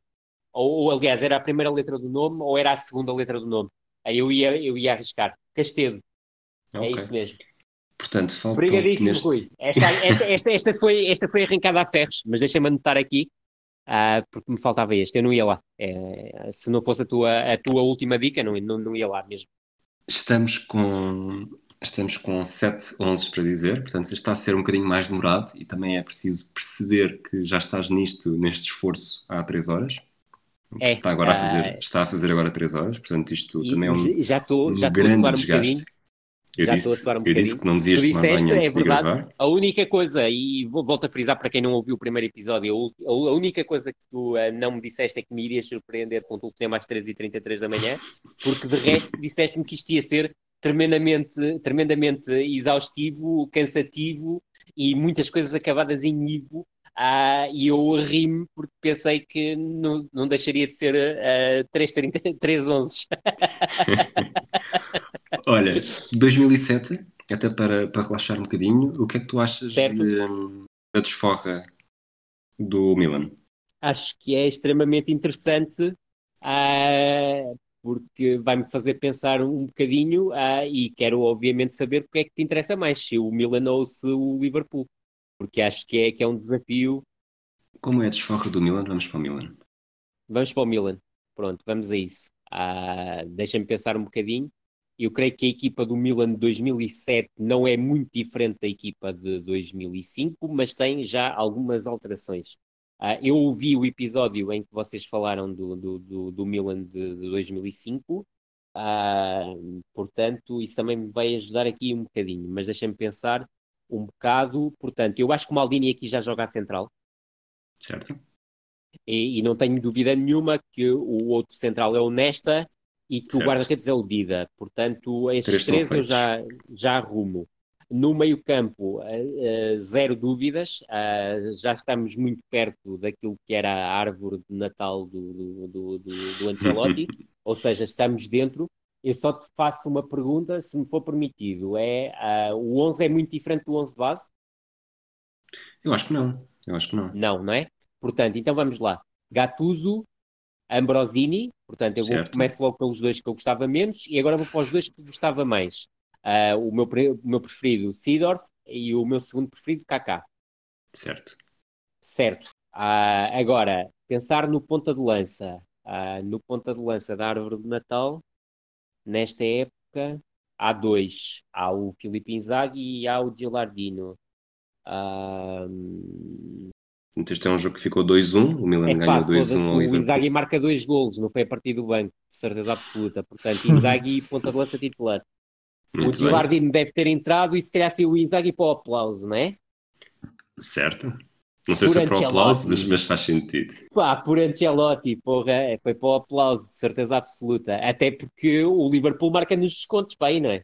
ou, ou, aliás, era a primeira letra do nome, ou era a segunda letra do nome. Aí eu ia, eu ia arriscar. Castedo, é Ok. isso mesmo. Portanto, falta Obrigadíssimo, neste... Rui. Esta, esta, esta, esta, foi, esta foi arrancada a ferros, mas deixa-me anotar aqui, ah, porque me faltava este. Eu não ia lá. É, se não fosse a tua, a tua última dica, não, não, não ia lá mesmo. Estamos com estamos com 7 11 para dizer, portanto isto está a ser um bocadinho mais demorado e também é preciso perceber que já estás nisto, neste esforço há 3 horas. É, está agora a ah, fazer, está a fazer agora 3 horas, portanto isto também é um, já- um já a grande um desgaste. bocadinho. Eu, Já disse, estou a suar um eu disse bocadinho. que não devias Tu disseste, é de verdade. A única coisa, e volto a frisar para quem não ouviu o primeiro episódio, a única coisa que tu ah, não me disseste é que me irias surpreender com o telefonema às 13h33 da manhã, porque de resto disseste-me que isto ia ser tremendamente, tremendamente exaustivo, cansativo e muitas coisas acabadas em Ivo. Ah, e eu ri-me porque pensei que não, não deixaria de ser uh, 3.11. Olha, 2007, até para, para relaxar um bocadinho, o que é que tu achas de, da desforra do Milan? Acho que é extremamente interessante uh, porque vai-me fazer pensar um bocadinho uh, e quero obviamente saber o que é que te interessa mais, se o Milan ou se o Liverpool porque acho que é, que é um desafio. Como é a desforra do Milan? Vamos para o Milan. Vamos para o Milan. Pronto, vamos a isso. Ah, Deixa-me pensar um bocadinho. Eu creio que a equipa do Milan de 2007 não é muito diferente da equipa de 2005, mas tem já algumas alterações. Ah, eu ouvi o episódio em que vocês falaram do, do, do, do Milan de, de 2005, ah, portanto, isso também me vai ajudar aqui um bocadinho, mas deixa-me pensar um bocado. Portanto, eu acho que o Maldini aqui já joga a central. Certo. E, e, não tenho dúvida nenhuma que o outro central é o Nesta e que certo. o guarda-redes é o Dida. Portanto, esses três, três eu já, já arrumo. No meio-campo, uh, uh, zero dúvidas, uh, já estamos muito perto daquilo que era a árvore de Natal do, do, do, do, do Ancelotti, ou seja, estamos dentro. Eu só te faço uma pergunta, se me for permitido. É, uh, o 11 é muito diferente do 11 base? Eu acho que não. Eu acho que não. Não, não é? Portanto, então vamos lá. Gattuso, Ambrosini, portanto, eu vou, começo logo pelos dois que eu gostava menos e agora vou para os dois que gostava mais. Uh, o, meu, o meu preferido, Seedorf, e o meu segundo preferido, Kaká. Certo. Certo. Uh, agora, pensar no ponta de lança. Uh, no ponta de lança da árvore de Natal, nesta época há dois. Há o Filipe Inzaghi e há o Gilardino. Um... Este é um jogo que ficou 2-1, o Milan é, ganhou 2-1 O Inzaghi marca dois golos, não foi a partir do banco, de certeza absoluta. Portanto, Inzaghi ponta de lança titular. Muito o Gilardino deve ter entrado e se calhar saiu o Inzaghi para o aplauso, não é? Certo. Não sei por se é para o aplauso, mas, mas, faz sentido. Pá, por Ancelotti, porra, é, foi para o aplauso, de certeza absoluta. Até porque o Liverpool marca nos descontos para aí, não é?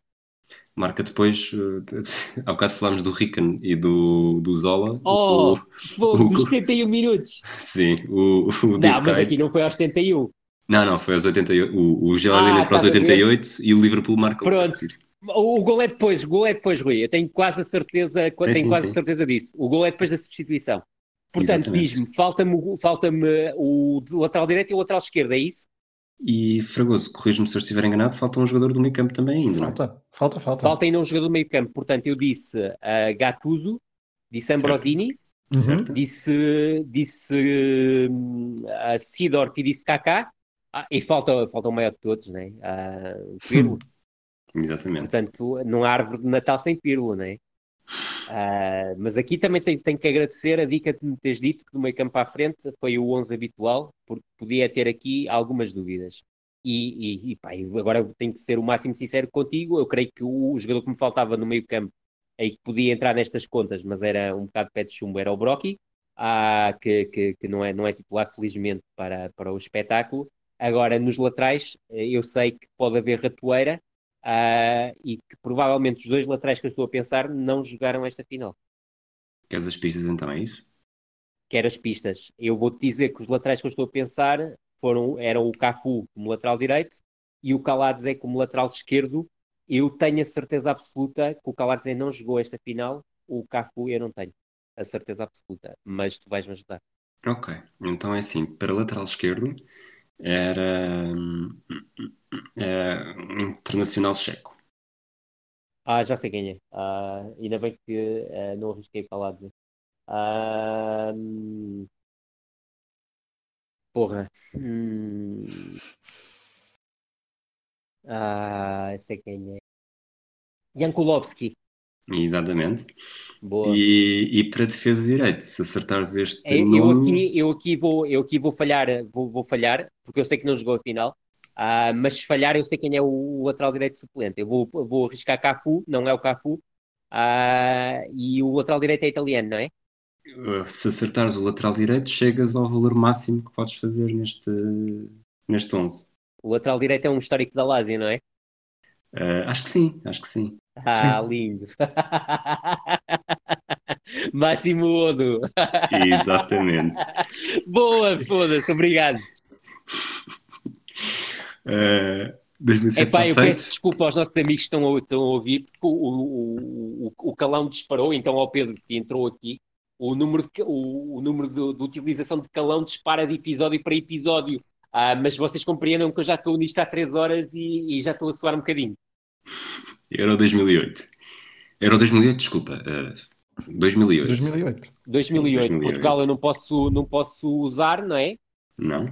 Marca depois, uh, há bocado falámos do Ricken e do, do Zola. Oh, o, o, dos 71 minutos. Sim, o, o Não, mas aqui não foi aos 71. Não, não, foi aos 88. O, o Geladinho ah, aos 88 e o Liverpool marcou Pronto. O gol é depois, o gol é depois, Rui. Eu tenho quase a certeza, tenho sim, quase sim. certeza disso. O gol é depois da substituição. Portanto, diz-me, falta-me falta o lateral direito e o lateral esquerdo, é isso? E Fragoso, corrijo-me se eu estiver enganado, falta um jogador do meio campo também ainda. Falta, não? falta, falta. Falta ainda um jogador do meio campo. Portanto, eu disse uh, Gattuso, disse Ambrosini, uhum. disse, disse uh, Sidorf e disse Kaká. Ah, e falta, falta o maior de todos, né? Uh, Pirlo. Exatamente. Portanto, não há árvore de Natal sem Pirlo, né? Uh, mas aqui também tenho, tenho, que agradecer a dica de me teres dito que do meio campo à frente foi o 11 habitual, porque podia ter aqui algumas dúvidas. E, e, e pá, agora tenho que ser o máximo sincero contigo. Eu creio que o, jogador que me faltava no meio campo aí que podia entrar nestas contas, mas era um bocado pé de chumbo, era o Brocky, ah, que, que, que, não, é, não é titular, felizmente, para, para o espetáculo. Agora, nos laterais, eh, eu sei que pode haver ratoeira, Uh, e que provavelmente os dois laterais que eu estou a pensar não jogaram esta final. Queres as pistas então, é isso? Quero as pistas. Eu vou-te dizer que os laterais que eu estou a pensar foram, eram o Cafu como lateral direito e o Caladzé como lateral esquerdo. Eu tenho a certeza absoluta que o Caladzé não jogou esta final, o Cafu eu não tenho a certeza absoluta, mas tu vais-me ajudar. Ok, então é assim, para lateral esquerdo era é, internacional checo. Ah, já sei quem é. Ah, ainda bem que uh, não arrisquei falar dizer. Ah, porra. Hum. Ah, sei quem é. Jankulovski. Exatamente. Boa. E, e para defesa de direito, se acertares este é, nome... eu, aqui, eu aqui vou eu aqui vou falhar vou, vou falhar porque eu sei que não jogou a final uh, mas se falhar eu sei quem é o lateral direito suplente eu vou, vou arriscar Cafu não é o Cafu uh, e o lateral direito é italiano não é? Uh, se acertares o lateral direito chegas ao valor máximo que podes fazer neste neste 11 o lateral direito é um histórico da Lazio não é? Uh, acho que sim, acho que sim. Ah, lindo. Máximo Odo. Exatamente. Boa, foda-se, obrigado. Uh, 2007 Epá, eu feito. peço desculpa aos nossos amigos que estão a, estão a ouvir, porque o, o, o, o, calão disparou, então ao Pedro que entrou aqui, o número, de, o número de, de, utilização de calão dispara de episódio para episódio. Ah, mas vocês compreendam que eu já estou nisto há três horas e, e já estou a suar um bocadinho. Euro 2008. Euro 2008, desculpa. Uh, 2008. 2008. 2008. Sim, Portugal eu não posso, não posso usar, não é? Não.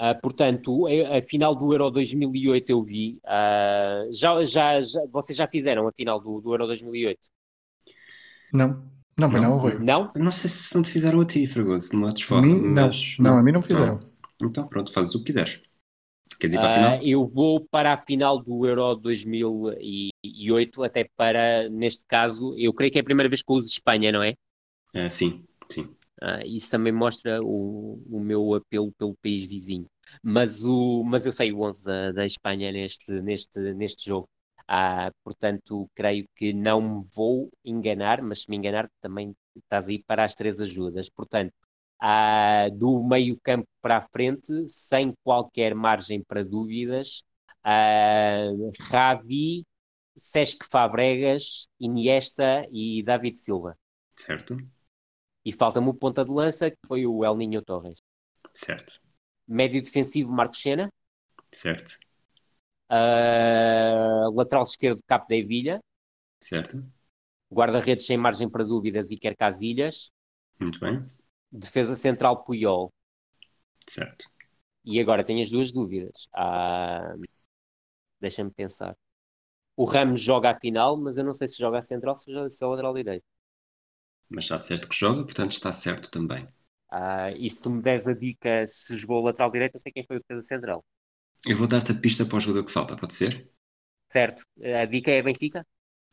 Uh, portanto, a, a, final do Euro 2008 eu vi. Uh, já, já, já, vocês já fizeram a final do, do Euro 2008? Não. Não, não, não, Rui. Não? Eu não sei se não te fizeram a ti, Fragoso, de modo forma. Mas... Não, não, a mim não fizeram. Então pronto, fazes o que quiseres. Queres ir para a final? Uh, eu vou para a final do Euro 2008, até para, neste caso, eu creio que é a primeira vez que eu uso Espanha, não é? Uh, sim, sim. Uh, isso também mostra o, o meu apelo pelo país vizinho. Mas, o, mas eu sei o 11 da, da Espanha neste, neste, neste jogo. Uh, portanto, creio que não me vou enganar, mas se me enganar, também estás aí para as três ajudas. Portanto, uh, do meio campo para a frente, sem qualquer margem para dúvidas, uh, Ravi, Sesc Fabregas, Iniesta e David Silva. Certo. E falta-me o ponta de lança, que foi o El Ninho Torres. Certo. Médio defensivo, Marcos Sena. Certo. Uh, lateral esquerdo, Capo da Evilha. Certo. Guarda-redes sem margem para dúvidas, Iker Casilhas. Muito bem. Defesa central, Puyol. Certo. E agora tenho as duas dúvidas. Ah, Deixa-me pensar. O Ramos joga a final, mas eu não sei se joga a central ou se é lateral direito. Mas já disseste que joga, portanto está certo também. Ah, e se tu me des a dica se jogou o lateral direito, eu sei quem foi o defesa central. Eu vou dar-te a pista para o jogador que falta, pode ser? Certo. A dica é Benfica?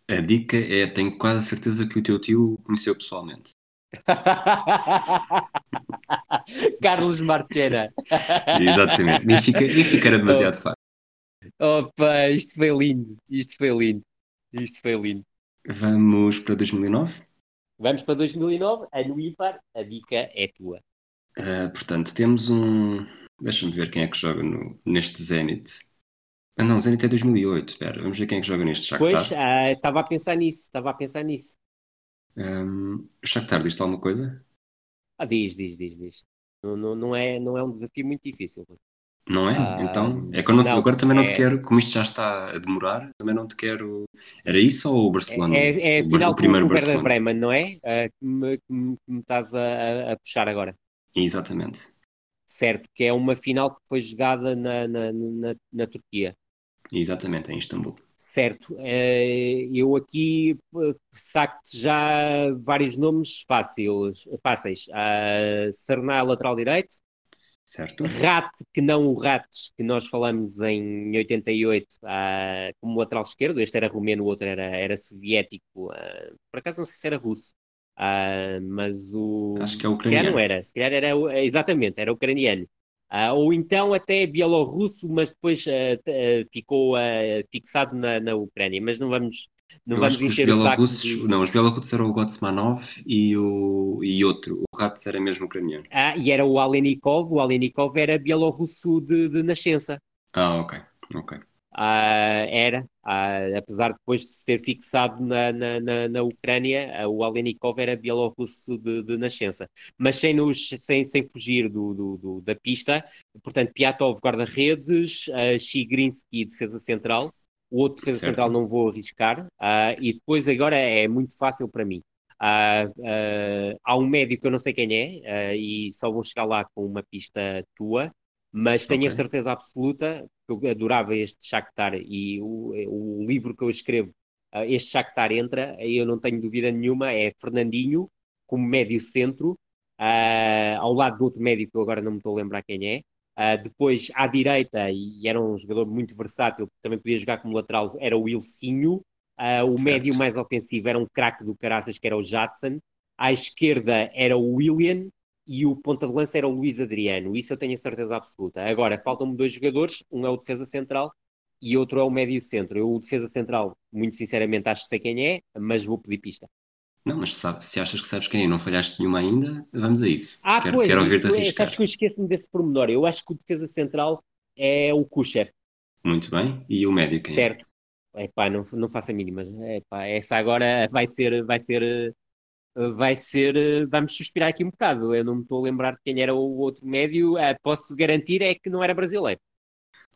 A dica é, tenho quase certeza que o teu tio conheceu pessoalmente. Carlos Marchena. Exatamente. Benfica, Benfica era demasiado fácil. Opa, isto foi lindo. Isto foi lindo. Isto foi lindo. Vamos para 2009? Vamos para 2009, ano ímpar, a dica é tua. Uh, portanto, temos um. Deixa-me ver quem é que joga no, neste Zenit. Ah, não, Zenit é 2008. Espera, vamos ver quem é que joga neste Shakhtar. Pois, ah, estava uh, a pensar nisso, estava a pensar nisso. Um, o Shakhtar diz-te alguma coisa? Ah, diz, diz, diz, diz. Não, não, não, é, não é um desafio muito difícil. Não é? Ah, então, é que eu não, não, agora também não é... te quero, como isto já está a demorar, também não te quero. Era isso ou o Barcelona? É, é, é o, final o primeiro o Werder Bremen, não é? Uh, que, me, que, me, que, me, estás a, a, puxar agora. Exatamente. Certo, que é uma final que foi jogada na, na, na, na Turquia. Exatamente, em Istambul. Certo, eh, eu aqui eh, saco-te já vários nomes fáceis. fáceis. Uh, Sarná, lateral direito. Certo. Rat, que não o Rates, que nós falamos em 88 uh, como lateral esquerdo. Este era romeno, o outro era, era soviético. Uh, por acaso não sei se era russo. Uh, mas o. Acho que é ucraniano. Se calhar não era, se calhar era. Exatamente, era ucraniano. Uh, ou então até bielorrusso, mas depois uh, uh, ficou fixado na, na Ucrânia. Mas não vamos, não vamos encher o saco. De... Não, os bielorrussos eram o Gotsmanov e, o, e outro. O Rats era mesmo ucraniano. Ah, e era o Alenikov. O Alenikov era bielorrusso de, de nascença. Ah, ok. ok. Uh, era, uh, apesar de depois de se ter fixado na, na, na, na Ucrânia, uh, o Alenikov era bielorrusso de, de, nascença, mas sem, nos, sem, sem fugir do, do, do da pista. Portanto, Piatov, guarda-redes, uh, Chigrinsky, defesa central. O outro defesa certo. central não vou arriscar. e depois, agora, é muito fácil para mim. há um médico que eu não sei quem é, e só vou chegar lá com uma pista tua mas tenho okay. a certeza absoluta que eu adorava este Shakhtar e o, o livro que eu escrevo, uh, este Shakhtar entra, eu não tenho dúvida nenhuma, é Fernandinho como médio centro, uh, ao lado do outro médio que eu agora não me estou a lembrar quem é, uh, depois à direita, e era um jogador muito versátil, também podia jogar como lateral, era o Ilcinho, o certo. médio mais ofensivo era um craque do Caraças que era o Jadson, à esquerda era o William, e o ponta de lança era o Luís Adriano, isso eu tenho a certeza absoluta. Agora, faltam-me dois jogadores, um é o defesa central e outro é o médio centro. Eu, o defesa central, muito sinceramente, acho que sei quem é, mas vou pedir pista. Não, mas se, se achas que sabes quem é não falhaste nenhuma ainda, vamos a isso. Ah, quero, pois, quero isso é, sabes que eu esqueço-me desse pormenor. Eu acho que o defesa central é o Kusher. Muito bem. E o médio quem é? Certo. É? Epá, não, não faço a mínima. Epá, essa agora vai ser, vai ser, vai ser, vamos suspirar aqui um bocado. Eu não me estou a lembrar de quem era o outro médio. Ah, posso garantir é que não era brasileiro.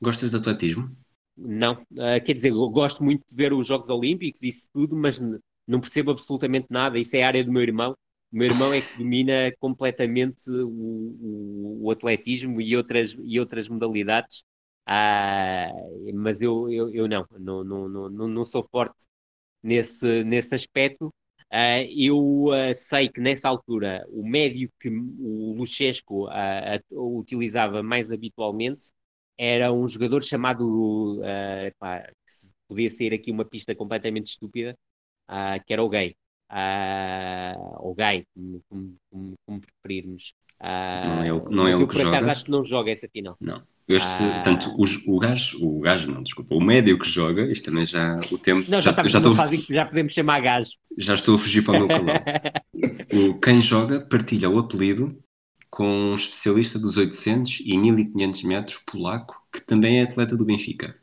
Gostas de atletismo? Não, uh, quer dizer, eu gosto muito de ver os Jogos Olímpicos e isso tudo, mas não percebo absolutamente nada. Isso é a área do meu irmão. O meu irmão é que domina completamente o, o, o atletismo e outras, e outras modalidades. Ah, mas eu, eu, eu não, não, não, não, não sou forte nesse, nesse aspecto. Uh, eu uh, sei que nessa altura o médio que o Luchesco uh, utilizava mais habitualmente era um jogador chamado, pá, podia ser aqui uma pista completamente estúpida, que era o Gay. Ou Gay, como, como, como preferirmos. Não é o, não é o que por joga. acaso, acho que não joga essa final. Não. Este, uh, tanto o, o gajo, o gajo não, desculpa, o médio que joga, isto também já, o tempo... Não, já, já, já, estou, fase já podemos chamar gajo. Já estou a fugir para o meu calão. o, quem joga partilha o apelido com um especialista dos 800 e 1500 metros polaco, que também é atleta do Benfica.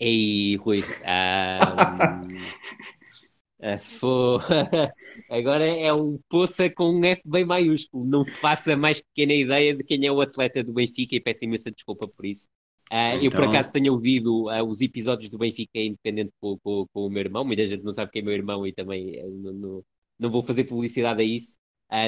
Ei, Rui. Um, agora é um poça com um F bem maiúsculo. Não faça mais pequena ideia de quem é o atleta do Benfica e peço imensa desculpa por isso. Uh, então... Eu, por então- acaso, tenho ouvido uh, os episódios do Benfica independente com, com, com, o meu irmão. Muita gente não sabe quem é meu irmão e também uh, não, não, não, vou fazer publicidade a isso.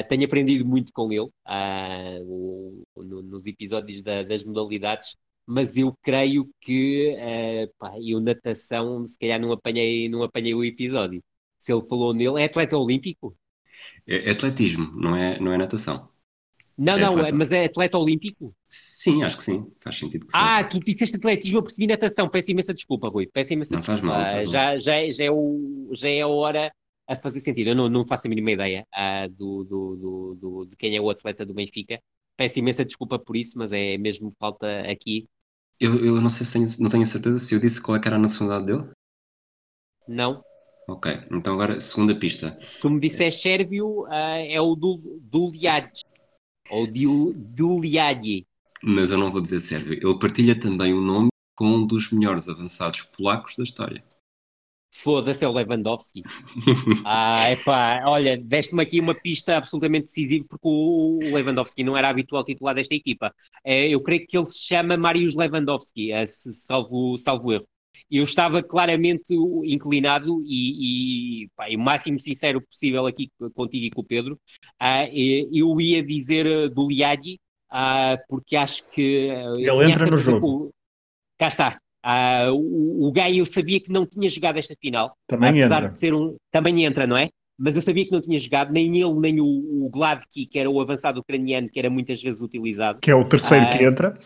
Tenho aprendido muito com ele uh, no, nos episódios da, das modalidades, mas eu creio que uh, pá, eu natação se calhar não apanhei, não apanhei o episódio. Se ele falou nele, é atleta olímpico? É, é atletismo, não é, não é natação. Não, é não, atleta. mas é atleta olímpico? Sim, acho que sim. Faz sentido que. Ah, tu disseste atletismo, eu percebi natação. Peço imensa desculpa, Rui. Peço imensa não desculpa. Faz mal, faz já, já, já, é o, já é a hora a fazer sentido. Eu não, não faço a mínima ideia uh, do, do, do, do, de quem é o atleta do Benfica. Peço imensa desculpa por isso, mas é mesmo falta aqui. Eu, eu não sei se tenho, não tenho certeza se eu disse qual é que era a nacionalidade dele. Não. Ok, então agora segunda pista. Se tu me disseres sérvio, uh, é o Duliad. Ou Duliadi. Mas eu não vou dizer sérvio. Ele partilha também o nome com um dos melhores avançados polacos da história. Foda-se, é o Lewandowski. ah, epá, olha, deste-me aqui uma pista absolutamente decisiva porque o Lewandowski não era habitual titular desta equipa. É, eu creio que ele se chama Marius Lewandowski, é, salvo, salvo erro. Eu estava claramente inclinado e, e, pá, o máximo sincero possível aqui contigo e com o Pedro. Uh, eu ia dizer eh, do Liagi, uh, porque acho que. Ele entra no jogo. Cá está, Uh, o, o Gai eu sabia que não tinha jogado esta final. Também apesar entra. de ser um. Também entra, não é? Mas eu sabia que não tinha jogado, nem ele, nem o, o Gladki, que era o avançado ucraniano, que era muitas vezes utilizado. Que é o terceiro que entra.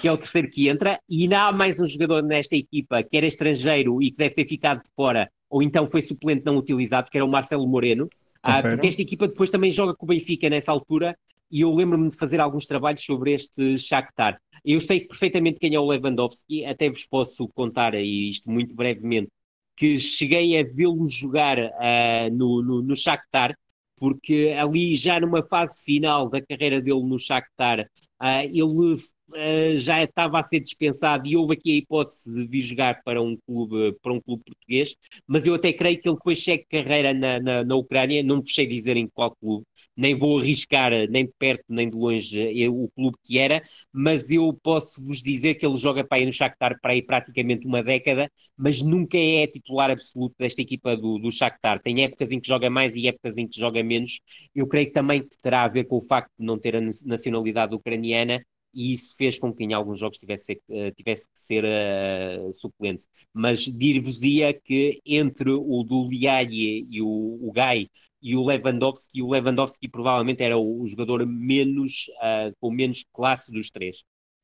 Que é o terceiro que entra. E ainda há mais um jogador nesta equipa que era estrangeiro e que deve ter ficado de fora, ou então foi suplente não utilizado, que era o Marcelo Moreno. Uh, porque esta equipa depois também joga com o Benfica nessa altura, e eu lembro-me de fazer alguns trabalhos sobre este Shakhtar. Eu sei perfeitamente quem é o Lewandowski, até vos posso contar isto muito brevemente, que cheguei a vê-lo jogar uh, no, no, no Shakhtar, porque ali já numa fase final da carreira dele no Shakhtar, uh, ele uh, já estava a ser dispensado e houve aqui a hipótese de vir jogar para um clube, para um clube português, mas eu até creio que ele depois segue carreira na, na, na Ucrânia, não vos sei dizer em qual clube, nem vou arriscar nem de perto nem de longe eu, o clube que era, mas eu posso vos dizer que ele joga para aí no Shakhtar para aí praticamente uma década, mas nunca é titular absoluto desta equipa do, do Shakhtar. Tem épocas em que joga mais e épocas em que joga menos. Eu creio que também terá a ver com o facto de não ter a nacionalidade ucraniana e isso fez com que em alguns jogos tivesse, uh, tivesse que ser uh, suplente. Mas dir-vos-ia que entre o do e o, o Gai e o Lewandowski, o Lewandowski provavelmente era o, o jogador menos, uh, com menos classe dos três.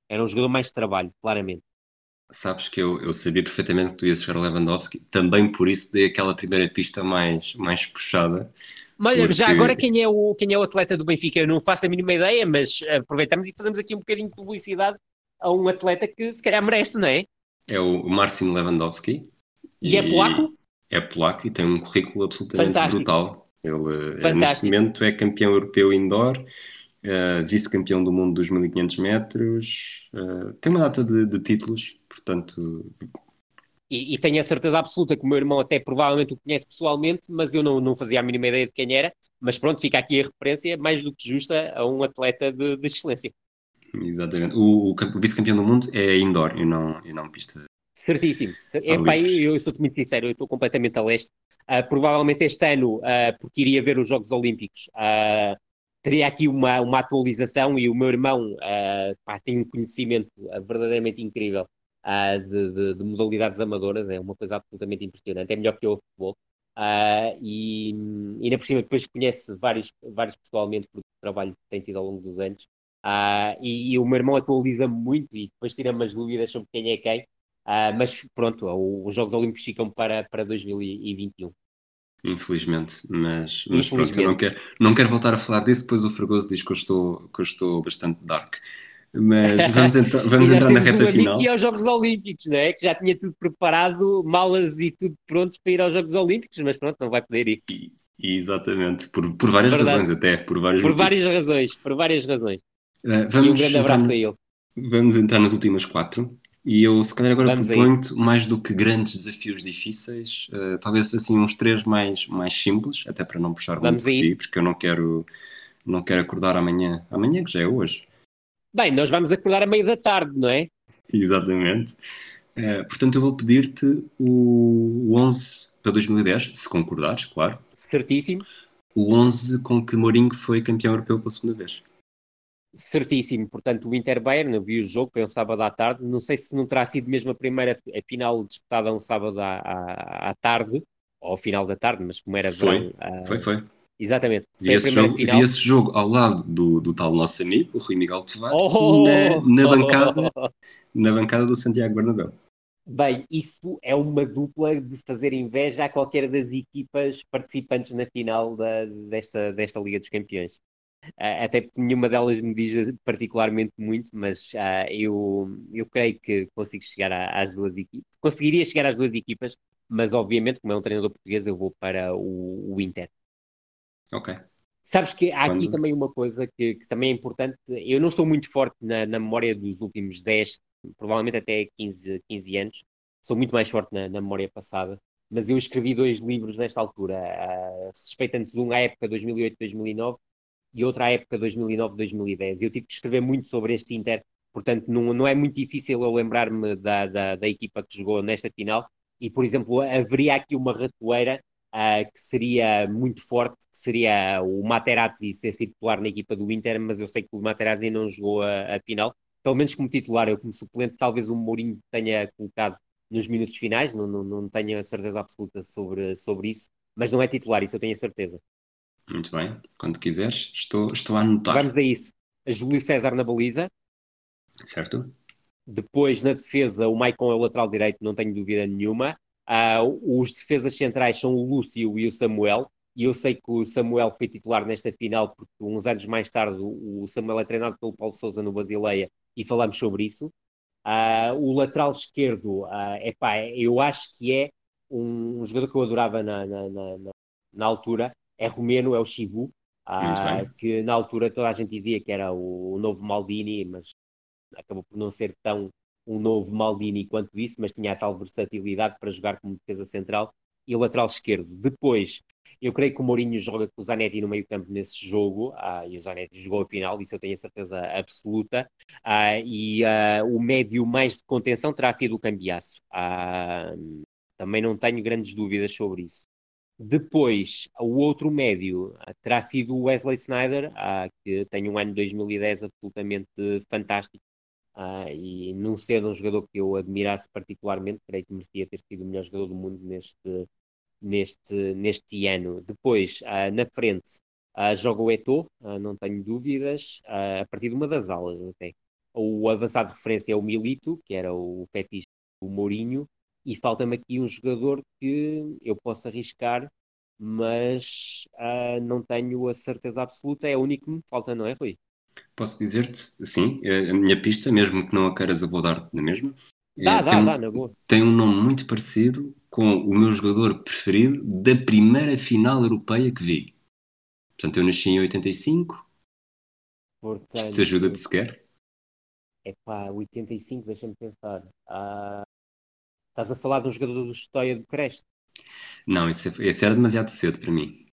Era um jogador mais de trabalho, claramente. Sabes que eu, eu sabia perfeitamente que tu ias chegar ao Lewandowski, também por isso dei aquela primeira pista mais, mais puxada. Olha, porque... já agora quem é, o, quem é o atleta do Benfica? Eu não faço a mínima ideia, mas aproveitamos e fazemos aqui um bocadinho de publicidade a um atleta que se calhar merece, não é? É o Marcin Lewandowski. E, e é polaco? É polaco e tem um currículo absolutamente Fantástico. brutal. Ele, eh, neste momento, é campeão europeu indoor, uh, vice-campeão do mundo dos 1500 metros, uh, tem uma data de, de títulos, portanto. E, e, tenho a certeza absoluta que o meu irmão até provavelmente o conhece pessoalmente, mas eu não, não fazia a mínima ideia de quem era. Mas pronto, fica aqui a referência mais do que justa a um atleta de, de excelência. Exatamente. O, o vice-campeão do mundo é indoor e não, e não pista. Certíssimo. É, pá, eu, eu sou-te muito sincero, eu estou completamente a leste. Uh, provavelmente este ano, uh, porque iria ver os Jogos Olímpicos, uh, teria aqui uma, uma atualização e o meu irmão pá, tem um conhecimento verdadeiramente incrível de, de, de, modalidades amadoras, é uma coisa absolutamente impressionante, é melhor que eu o futebol. e, e ainda por cima depois conhece vários, vários pessoalmente porque o trabalho que tem tido ao longo dos anos. E, e, o meu irmão atualiza muito e depois tira umas dúvidas sobre quem é quem. Uh, mas pronto, os Jogos Olímpicos ficam para, para 2021. Infelizmente, mas, mas Infelizmente. pronto, eu não quero, não quero voltar a falar disso, depois o Fregoso diz que eu estou, que eu estou bastante dark. Mas vamos, vamos entrar na reta um final. E aos Jogos Olímpicos, não é? Que já tinha tudo preparado, malas e tudo prontos para ir aos Jogos Olímpicos, mas pronto, não vai poder ir. E, exatamente, por, por várias Verdade. razões até, por várias Por várias razões, por várias razões. Uh, vamos e um grande abraço a ele. Vamos entrar nas últimas quatro. E eu, se calhar, agora proponho-te mais do que grandes desafios difíceis, uh, talvez assim uns três mais, mais simples, até para não puxar muito por ti, porque eu não quero, não quero acordar amanhã. Amanhã, que já é hoje. Bem, nós vamos acordar à meia da tarde, não é? Exatamente. Uh, portanto, eu vou pedir-te o 11 para 2010, se concordares, claro. Certíssimo. O 11 com que Mourinho foi campeão europeu pela segunda vez certíssimo. Portanto, o Inter Bayern, eu vi o jogo, foi um sábado à tarde. Não sei se não terá sido mesmo a primeira a final disputada um sábado à, à, à tarde, ou ao final da tarde, mas como era foi, verão. Uh, foi, foi. Exatamente. Vi esse, jogo, vi esse, jogo, ao lado do, do tal nosso amigo, o Rui Miguel Tavares, oh, na, na, bancada, oh, na bancada do Santiago Bernabéu. Bem, isso é uma dupla de fazer inveja a qualquer das equipas participantes na final da, desta, desta Liga dos Campeões. Uh, até porque nenhuma delas me diz particularmente muito, mas uh, eu, eu creio que consigo chegar a, às duas equipas. Conseguiria chegar às duas equipas, mas obviamente, como é um treinador português, eu vou para o, o Inter. Ok. Sabes que há aqui também uma coisa que, que, também é importante. Eu não sou muito forte na, na, memória dos últimos 10, provavelmente até 15, 15 anos. Sou muito mais forte na, na memória passada. Mas eu escrevi dois livros nesta altura, uh, respeitantes um à época 2008-2009 e outra à época 2009-2010. Eu tive que escrever muito sobre este Inter, portanto não, não é muito difícil eu lembrar-me da, da, da, equipa que jogou nesta final. E, por exemplo, haveria aqui uma ratoeira uh, que seria muito forte, que seria o Materazzi ser titular na equipa do Inter, mas eu sei que o Materazzi não jogou a, a final, pelo menos como titular, eu como suplente, talvez o Mourinho tenha colocado nos minutos finais, não, não, não tenho a certeza absoluta sobre, sobre isso, mas não é titular, isso eu tenho a certeza. Muito bem, quando quiseres, estou, estou a anotar. Vamos a isso. A Júlio César na baliza. Certo. Depois, na defesa, o Maicon é o lateral direito, não tenho dúvida nenhuma. Uh, os defesas centrais são o Lúcio e o Samuel. E eu sei que o Samuel foi titular nesta final, porque uns anos mais tarde o Samuel é treinado pelo Paulo Souza no Basileia e falamos sobre isso. Uh, o lateral esquerdo, uh, epá, eu acho que é um, um jogador que eu adorava na, na, na, na altura, é romeno, é o Chivu, ah, que na altura toda a gente dizia que era o, o, novo Maldini, mas acabou por não ser tão um novo Maldini quanto isso, mas tinha a tal versatilidade para jogar como defesa central e lateral esquerdo. Depois, eu creio que o Mourinho joga com o Zanetti no meio campo nesse jogo, ah, e o Zanetti jogou a final, isso eu tenho a certeza absoluta, ah, e ah, o médio mais de contenção terá sido o Cambiaço. Ah, também não tenho grandes dúvidas sobre isso. Depois, o outro médio ah, terá sido o Wesley Snyder, uh, que tem um ano de 2010 absolutamente fantástico. Uh, e não sendo um jogador que eu admirasse particularmente, creio que merecia ter sido o melhor jogador do mundo neste, neste, neste ano. Depois, na frente, joga o Eto'o, não tenho dúvidas, a partir de uma das aulas até. O avançado de referência é o Milito, que era o fetiche do Mourinho, e falta-me aqui um jogador que eu posso arriscar, mas uh, não tenho a certeza absoluta. É o único que me falta, não é, Rui? Posso dizer-te, sim, é a minha pista, mesmo que não a queiras, eu vou dar na mesma. Dá, É, dá, tem, um- dá, na boa. tem um nome muito parecido com o meu jogador preferido da primeira final europeia que vi. Portanto, eu nasci em 85. Portanto, Isto te ajuda-te sequer? Epá, 85, deixa-me pensar. Ah, estás a falar de um jogador do História do Creste? Não, esse, é- esse era demasiado cedo para mim.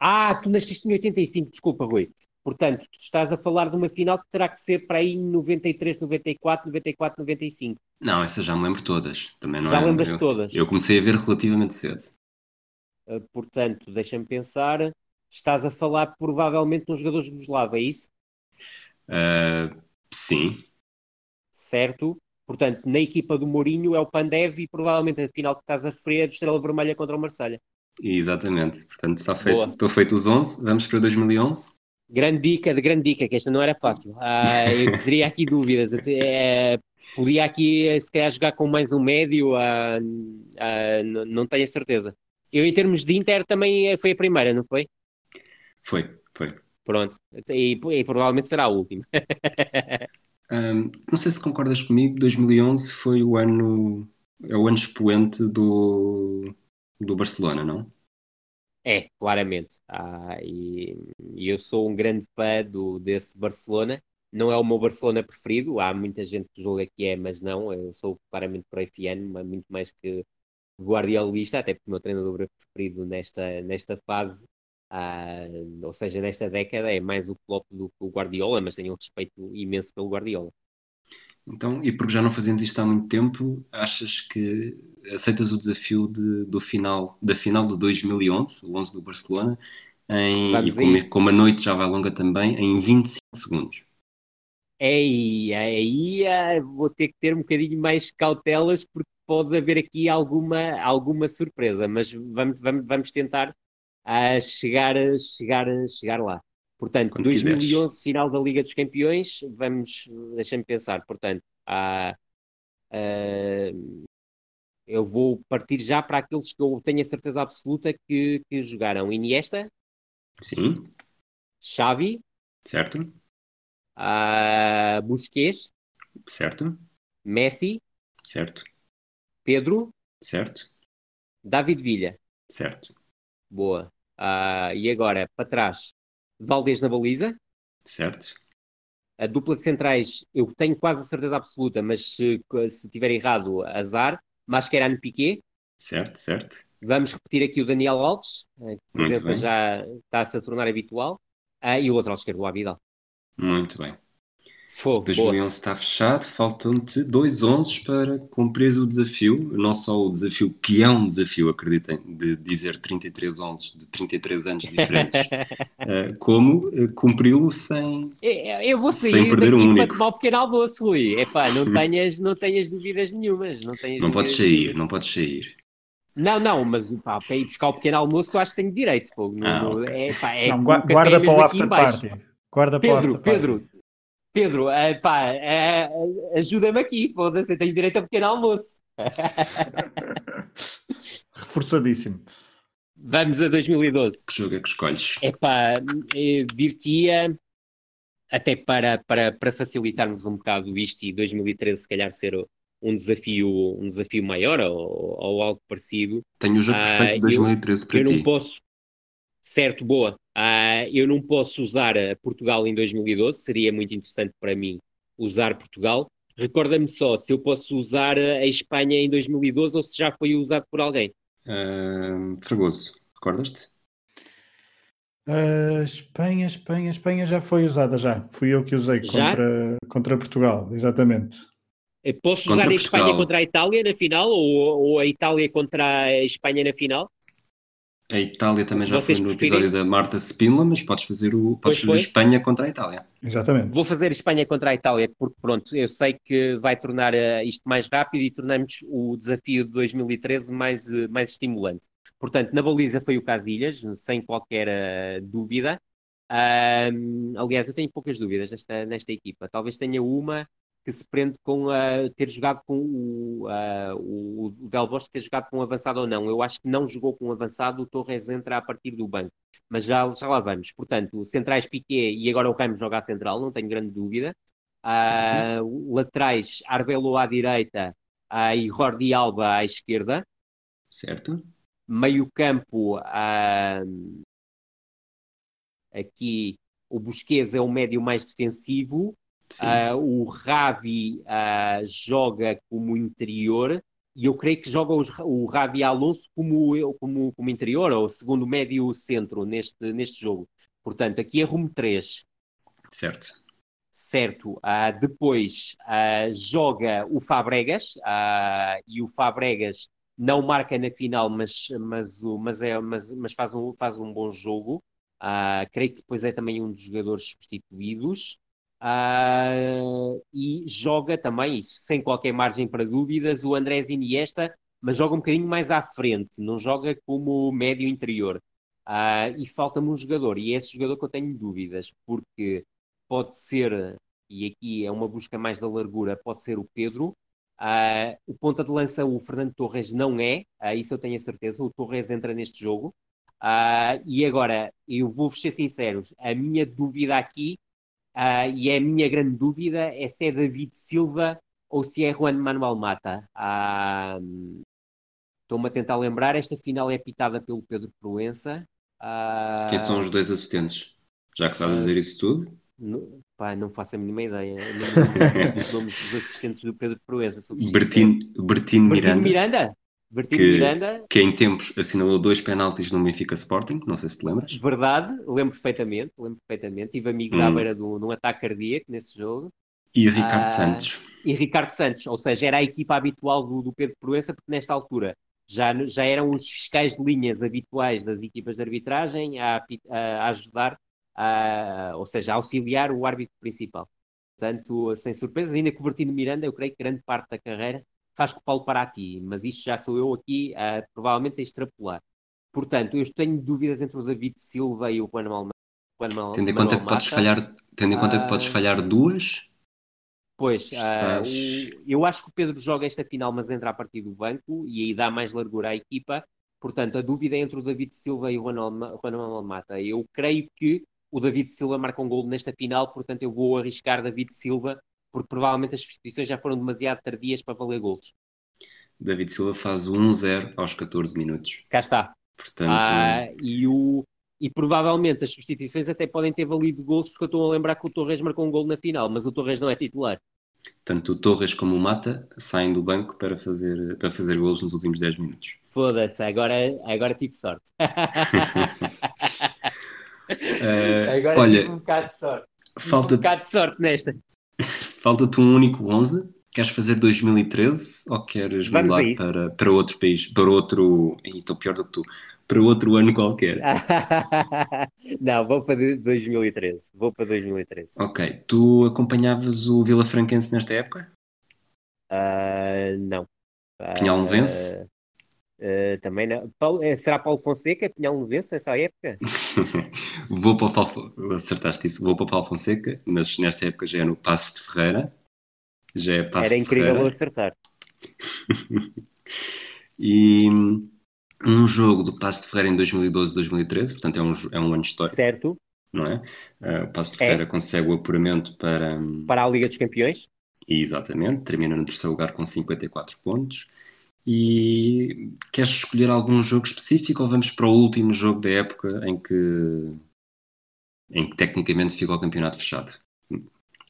Ah, tu nasceste em 85, desculpa, Rui. Portanto, estás a falar de uma final que terá que ser para aí em 93, 94, 94, 95. Não, essas já me lembro todas. Também não Já é, lembras eu, todas? eu comecei a ver relativamente cedo. Ah, portanto, deixa-me pensar. Estás a falar provavelmente de um jogador jugoslavo, é isso? Ah, sim, Certo? Portanto, na equipa do Mourinho é o Pandev e provavelmente a final que estás a referir é do Estrela Vermelha contra o Marselha. exatamente. Portanto, está feito. Boa. Estou feito os 11. Vamos para 2011. Grande dica, de grande dica, que esta não era fácil. Ah, eu teria aqui dúvidas. Eu é, podia aqui, se calhar, jogar com mais um médio, ah, ah, n- não tenho a certeza. Eu, em termos de Inter, também eh, foi a primeira, não foi? Foi, foi. Pronto. E, e provavelmente será a última. Ahm, não sei se concordas comigo, 2011 foi o ano, é o ano expoente do, do Barcelona, não? É, claramente. Ah, e, e eu sou um grande fã do, desse Barcelona. Não é o meu Barcelona preferido. Há muita gente que julga que é, mas não. Eu sou claramente proifiano, mas muito mais que guardiolista, até porque o meu treinador preferido nesta, nesta fase, ah, ou seja, nesta década, é mais o Klopp do que o Guardiola, mas tenho um respeito imenso pelo Guardiola. Então, e porque já não fazemos isto há muito tempo, achas que aceitas o desafio de- do final, da final de 2011, o 11 do Barcelona, em, Vamos e a como, isso. como a noite já vai longa também, em 25 segundos? Ei, aí vou ter que ter um bocadinho mais cautelas porque pode haver aqui alguma, alguma surpresa, mas vamos, vamos, vamos tentar ah, chegar, chegar, chegar lá. Portanto, Quando 2011, final da Liga dos Campeões, vamos, deixa-me pensar, portanto, ah, ah, eu vou partir já para aqueles que eu tenho a certeza absoluta que, que jogaram Iniesta, Sim, Xavi, certo? ah, Busquets, Certo? Messi, Certo? Pedro, Certo? David Villa. Certo? Boa. Ah, e agora, para trás, Valdez na baliza. Certo? A dupla de centrais, eu tenho quase a certeza absoluta, mas se, se tiver errado, azar. Mascherano Piquet. Certo? Certo? Vamos repetir aqui o Daniel Alves, a Muito presença já está-se a tornar habitual. Ah, e o lateral esquerdo, o Abidal. Muito bem. Fogo, boa. 2011 está fechado, faltam-te dois 11 para cumprir o desafio, não só o desafio que é um desafio, acreditem, de dizer 33 11 de 33 anos diferentes, eh, como eh, cumpri-lo sem... Eu, eu vou Sem sair perder daqui um para único. tomar o pequeno almoço, Rui. Epá, não tenhas, não tenhas dúvidas nenhumas. Não, tenhas Não podes sair, nenhumas. não podes sair. Não, não, mas pá, para ir buscar o pequeno almoço, acho que tenho direito. Pô. No- Ah, no- ok. é, pá, é Não, guarda é para o after party. Guarda Pedro. Pedro, Pedro, eh, pá, eh, ajuda-me aqui, foda-se, eu tenho direito a pequeno almoço. Reforçadíssimo. Vamos a 2012. Que jogo é que escolhes? Epá, eu dir-te-ia, até para, para, para facilitarmos um bocado isto e 2013 se calhar ser um desafio, um desafio maior ou, ou algo parecido, Tenho o jogo Ah, perfeito de eu- 2013 para eu ti. não posso. Certo, boa. Ah, eu não posso usar a Portugal em 2012, seria muito interessante para mim usar Portugal. Recorda-me só se eu posso usar a Espanha em 2012 ou se já foi usado por alguém. Ah, Fragoso, recordas-te? Ah, Espanha, Espanha, Espanha já foi usada já. Fui eu que usei contra, contra Portugal, exatamente. Eu Posso Contra usar a Portugal. Espanha contra a Itália na final ou, ou a Itália contra a Espanha na final? A Itália também já Vocês foi no episódio da Marta Spindler, mas podes fazer, o, podes fazer foi. Espanha contra a Itália. Exatamente. Vou fazer Espanha contra a Itália, porque pronto, eu sei que vai tornar eh, isto mais rápido e tornamos o desafio de 2013 mais, eh, mais estimulante. Portanto, na baliza foi o Casilhas, sem qualquer eh, dúvida. Aliás, eu tenho poucas dúvidas nesta, nesta equipa. Talvez tenha uma que se prende com a ter jogado com o, o, o Del Bosque ter jogado com um avançado ou não. Eu acho que não jogou com um avançado, o Torres entra a partir do banco. Mas já, já lá vamos. Portanto, centrais Piquet e agora o Ramos joga a central, não tenho grande dúvida. Uh, laterais, Arbelo à direita uh, e Jordi Alba à esquerda. Certo. Meio campo, uh, aqui o Busquets é o médio mais defensivo. O Ravi joga como interior e eu creio que joga os, o Ravi Alonso como, como, como interior, ou segundo médio centro neste, neste jogo. Portanto, aqui é rumo 3. Certo. Certo. Uh, depois uh, joga o Fabregas, uh, e o Fabregas não marca na final, mas, mas, mas, é, mas, mas faz, um, faz um bom jogo. creio que depois é também um dos jogadores substituídos. Uh, e joga também, sem qualquer margem para dúvidas, o Andrés Iniesta, mas joga um bocadinho mais à frente, não joga como médio interior. Uh, e falta-me um jogador, e é esse jogador que eu tenho dúvidas, porque pode ser, e aqui é uma busca mais da largura, pode ser o Pedro. Uh, o ponta de lança, o Fernando Torres, não é, isso eu tenho a certeza. O Torres entra neste jogo. e agora, eu vou-vos ser sinceros, a minha dúvida aqui Uh, e é a minha grande dúvida é se é David Silva ou se é Juan Manuel Mata. Uh, Estou-me a tentar lembrar, esta final é pitada pelo Pedro Proença. Uh, Quem são os dois assistentes? Já que estás a dizer isso tudo? Não, pá, não faço a mínima ideia. Não os nomes dos assistentes do Pedro Proença. Bertino, Bertino Miranda. Bertino Miranda? Bertino que, Miranda. Que em tempos assinalou dois penaltis no Benfica Sporting, não sei se te lembras. Verdade, lembro perfeitamente, lembro perfeitamente. Tive amigos hum. à beira de um, ataque cardíaco nesse jogo. E Ricardo ah, Santos. E Ricardo Santos, ou seja, era a equipa habitual do, do Pedro Proença, porque nesta altura já, já eram os fiscais de linhas habituais das equipas de arbitragem a, a, a ajudar, a, ou seja, a auxiliar o árbitro principal. Portanto, sem surpresas, ainda que o Bertino Miranda, eu creio que grande parte da carreira faz com o Paulo Parati, mas isto já sou eu aqui uh, provavelmente a extrapolar. Portanto, eu tenho dúvidas entre o David Silva e o Juan Manuel Tendo em conta que podes falhar, tendo em conta que podes ah, falhar duas. Pois, estás... uh, eu acho que o Pedro joga esta final, mas entra a partir do banco e aí dá mais largura à equipa. Portanto, a dúvida é entre o David Silva e o Juan Manuel Mata. Eu creio que o David Silva marca um gol nesta final, portanto eu vou arriscar David Silva porque provavelmente as substituições já foram demasiado tardias para valer gols. David Silva faz 1-0 aos 14 minutos. Cá está. Portanto... Ah, e, o, e provavelmente as substituições até podem ter valido gols, porque eu estou a lembrar que o Torres marcou um gol na final, mas o Torres não é titular. Tanto o Torres como o Mata saem do banco para fazer, para fazer gols nos últimos 10 minutos. Foda-se, agora, agora tive sorte. uh, agora olha, tive um bocado de sorte. Falta um bocado de sorte nesta. Falta-te um único 11. Queres fazer 2013 ou queres mudar para, para outro país, para outro. Estou pior do que tu. Para outro ano qualquer. não, vou para 2013. Vou para 2013. Ok. Tu acompanhavas o Vila Franquense nesta época? Uh, não. Pinhal? Uh, Uh, também não. Paulo, eh, será Paulo Fonseca, Pinhal Novense, essa época? vou para o Paulo, acertaste isso, vou para o Paulo Fonseca, mas nesta época já é no Passo de Ferreira. Já é Passo Era de incrível Ferreira. acertar. e um jogo do Passo de Ferreira em 2012 2013, portanto é um, é um ano histórico. Certo. Não é? Uh, o Passo de Ferreira é. consegue o apuramento para... Para a Liga dos Campeões. Exatamente, termina no terceiro lugar com 54 pontos. E queres escolher algum jogo específico ou vamos para o último jogo da época em que, em que tecnicamente fica o campeonato fechado?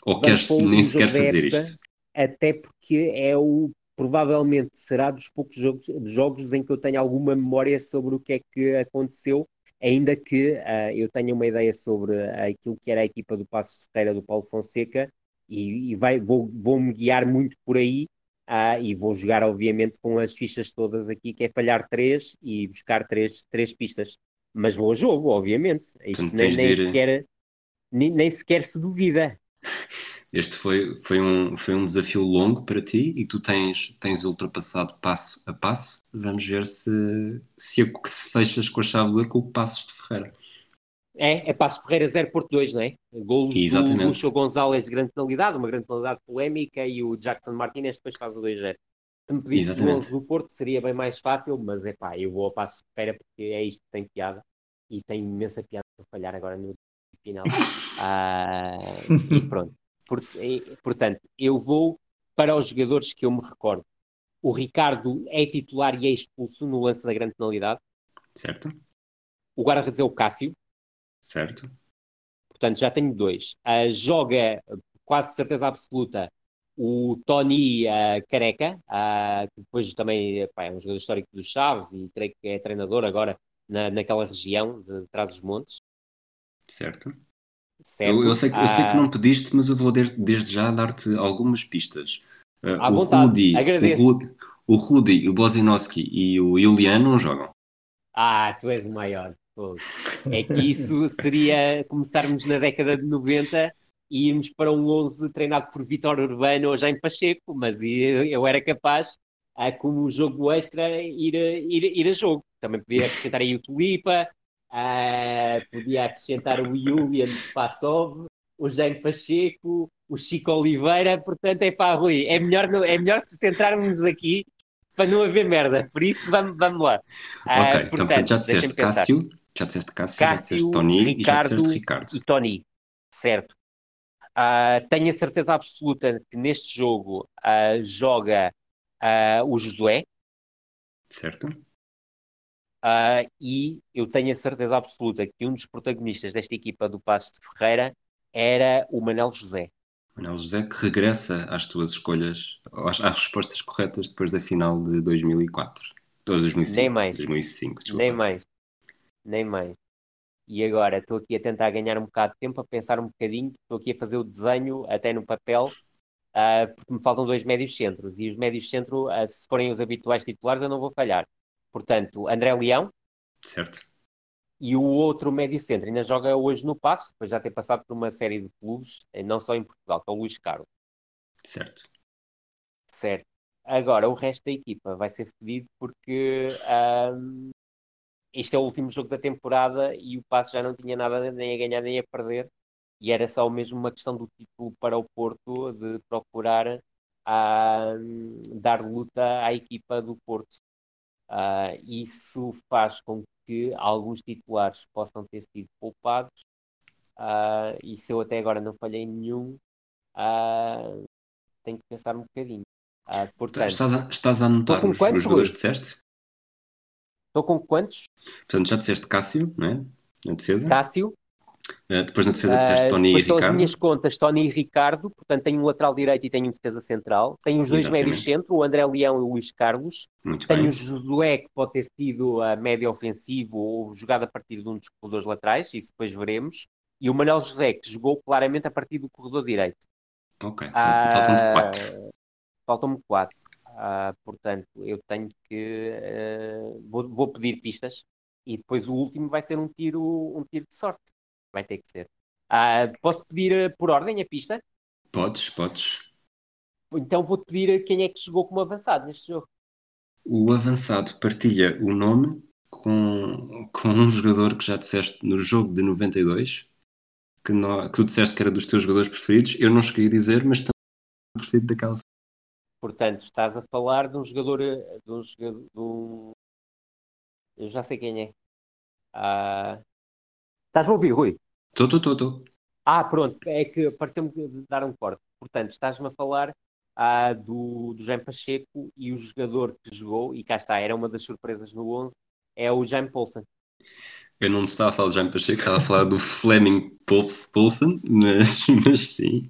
Ou vamos queres nem sequer fazer época, isto? Até porque é o provavelmente será dos poucos jogos, jogos em que eu tenho alguma memória sobre o que é que aconteceu, ainda que uh, eu tenha uma ideia sobre aquilo que era a equipa do Passo de Ferreira do Paulo Fonseca e, e vai, vou, vou me guiar muito por aí ah, e vou jogar, obviamente, com as fichas todas aqui, que é falhar três e buscar três, três pistas. Mas vou ao jogo, obviamente. Isto nem, nem ir... sequer, nem, nem sequer se duvida. Este foi, foi, um, foi um desafio longo para ti e tu tens, tens ultrapassado passo a passo. Vamos ver se, se, se fechas com a chave de ouro com o Passos de Ferreira. É, é Passo Ferreira 0 Porto 2, não é? Golos Exatamente. do Lucho Gonzalez de grande penalidade, uma grande penalidade polémica, e o Jackson Martinez depois faz o 2-0. Se me pedisse o 11 do Porto seria bem mais fácil, mas é pá, eu vou ao Passo Ferreira porque é isto que tem piada e tem imensa piada para falhar agora no final. ah, e pronto. Portanto, eu vou para os jogadores que eu me recordo. O Ricardo é titular e é expulso no lance da grande penalidade. Certo. O guarda-redes é o Cássio. Certo. Portanto, já tenho dois. Uh, joga, quase certeza absoluta, o Tony uh, Careca, uh, que depois também pá, é um jogador histórico dos Chaves e creio que é treinador agora na, naquela região de trás dos montes. Certo. certo. Eu, eu, sei, eu sei que não pediste, mas eu vou de, desde já dar-te algumas pistas. Uh, à o vontade, Rudy, agradeço. O Rudy, o Rudy, o Bozinowski e o Juliano não jogam. Ah, tu és o maior. É que isso seria começarmos na década de 90 e irmos para um 11 treinado por Vitor Urbano ou Jaime Pacheco, mas eu, era capaz, a, como jogo extra, ir, ir, ir a jogo. Também podia acrescentar aí o Tulipa, podia acrescentar o Julian Spassov, o Jaime Pacheco, o Chico Oliveira, portanto é pá, Rui, é melhor, é melhor centrarmos aqui para não haver merda, por isso vamos, vamos lá. Ok, uh, portanto, então portanto, já disseste Cássio, já disseste Cássio, Cássio, já disseste Tony Ricardo e já disseste Ricardo. E Tony, certo. Uh, tenho a certeza absoluta que neste jogo uh, joga o Josué. Certo. e eu tenho a certeza absoluta que um dos protagonistas desta equipa do Passo de Ferreira era o Manel José. Manel José, que regressa às tuas escolhas, às, às respostas corretas depois da final de 2004. 2005, Nem mais. 2005, desculpa. Nem mais. Nem mais. E agora estou aqui a tentar ganhar um bocado de tempo, a pensar um bocadinho, estou aqui a fazer o desenho até no papel, uh, porque me faltam dois médios centros, e os médios centro, uh, se forem os habituais titulares, eu não vou falhar. Portanto, André Leão. Certo e o outro médio centro ainda joga hoje no Passo, depois já ter passado por uma série de clubes, eh, não só em Portugal, que é o Luís Carlos. Certo. Certo. Agora, o resto da equipa vai ser fedido porque um, este é o último jogo da temporada e o Passo já não tinha nada nem a ganhar nem a perder e era só mesmo uma questão do título para o Porto de procurar um, dar luta à equipa do Porto. Uh, isso faz com que alguns titulares possam ter sido poupados, uh, e se eu até agora não falhei nenhum, uh, tenho que pensar um bocadinho. Uh, portanto, estás, a, estás a anotar os, os jogadores que disseste? Estou com quantos? Portanto, já disseste Cássio, não é? Na defesa. Cássio, Uh, depois na defesa disseste uh, Tony e Ricardo. as minhas contas, Tony e Ricardo, portanto tenho um lateral direito e tenho um defesa central. Tenho os dois Exatamente. médios centro, o André Leão e o Luís Carlos. Muito tenho bem. o Josué, que pode ter sido a médio ofensivo ou jogado a partir de um dos corredores laterais, isso depois veremos. E o Manuel José, que jogou claramente a partir do corredor direito. Ok, então, uh, faltam-te quatro. Faltam-me quatro. Portanto, eu tenho que. Vou, vou pedir pistas e depois o último vai ser um tiro, um tiro de sorte vai ter que ser. Ah, posso pedir por ordem a pista? Podes, podes. Então vou-te pedir quem é que chegou como avançado neste jogo. O avançado partilha o nome com, com um jogador que já disseste no jogo de 92, que, não, que tu disseste que era dos teus jogadores preferidos. Eu não cheguei a dizer, mas também preferido daquela. Portanto, estás a falar de um jogador. Eh, de um jogador. De um... Eu já sei quem é. Ah... Estás-me a ouvir, Rui? Estou, estou, estou. Ah, pronto, é que pareceu-me dar um corte. Portanto, estás-me a falar ah, do, do Jaime Pacheco e o jogador que jogou, e cá está, era uma das surpresas no 11, é o Jaime Poulsen. Eu não estava a falar de Jaime Pacheco, estava a falar do Fleming Poulsen, mas, mas sim.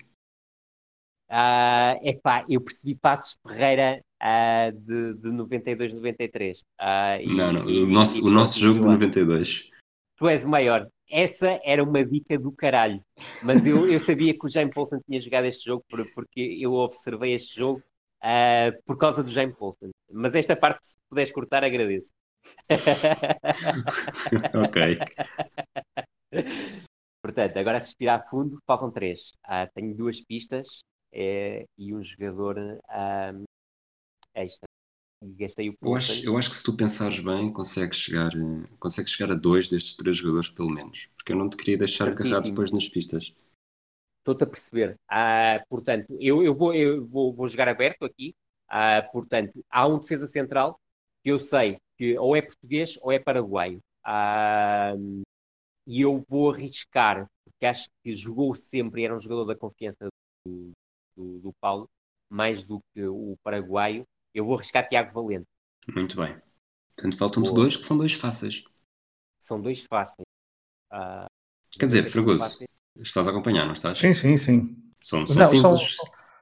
Uh, epá, eu percebi Passos Ferreira uh, de, de 92, 93. Uh, não, não, e, o nosso, e, o nosso jogo de 92. Tu és o maior, essa era uma dica do caralho. Mas eu, eu sabia que o Jaime Paulson tinha jogado este jogo porque eu observei este jogo uh, por causa do Jaime Paulson. Mas esta parte, se puderes cortar, agradeço. ok. Portanto, agora respirar fundo, faltam três. Tenho duas pistas é, e um jogador uh, extra gastei o ponto. Eu acho, eu acho que se tu pensares bem, consegues chegar, consegues chegar a dois destes três jogadores, pelo menos. Porque eu não te queria deixar agarrar depois nas pistas. Estou-te a perceber. Ah, portanto, eu, eu, vou, eu vou, vou jogar aberto aqui. Ah, portanto, há um defesa central que eu sei que ou é português ou é paraguaio. Ah, e eu vou arriscar, porque acho que jogou sempre e era um jogador da confiança do, do, do Paulo, mais do que o paraguaio. Eu vou arriscar Tiago Valente. Muito bem. Portanto, faltam-nos dois que são dois fáceis. São dois fáceis. Uh, Quer dizer, Fragoso, estás a acompanhar, não estás? Sim, sim, sim. São, são, não, simples.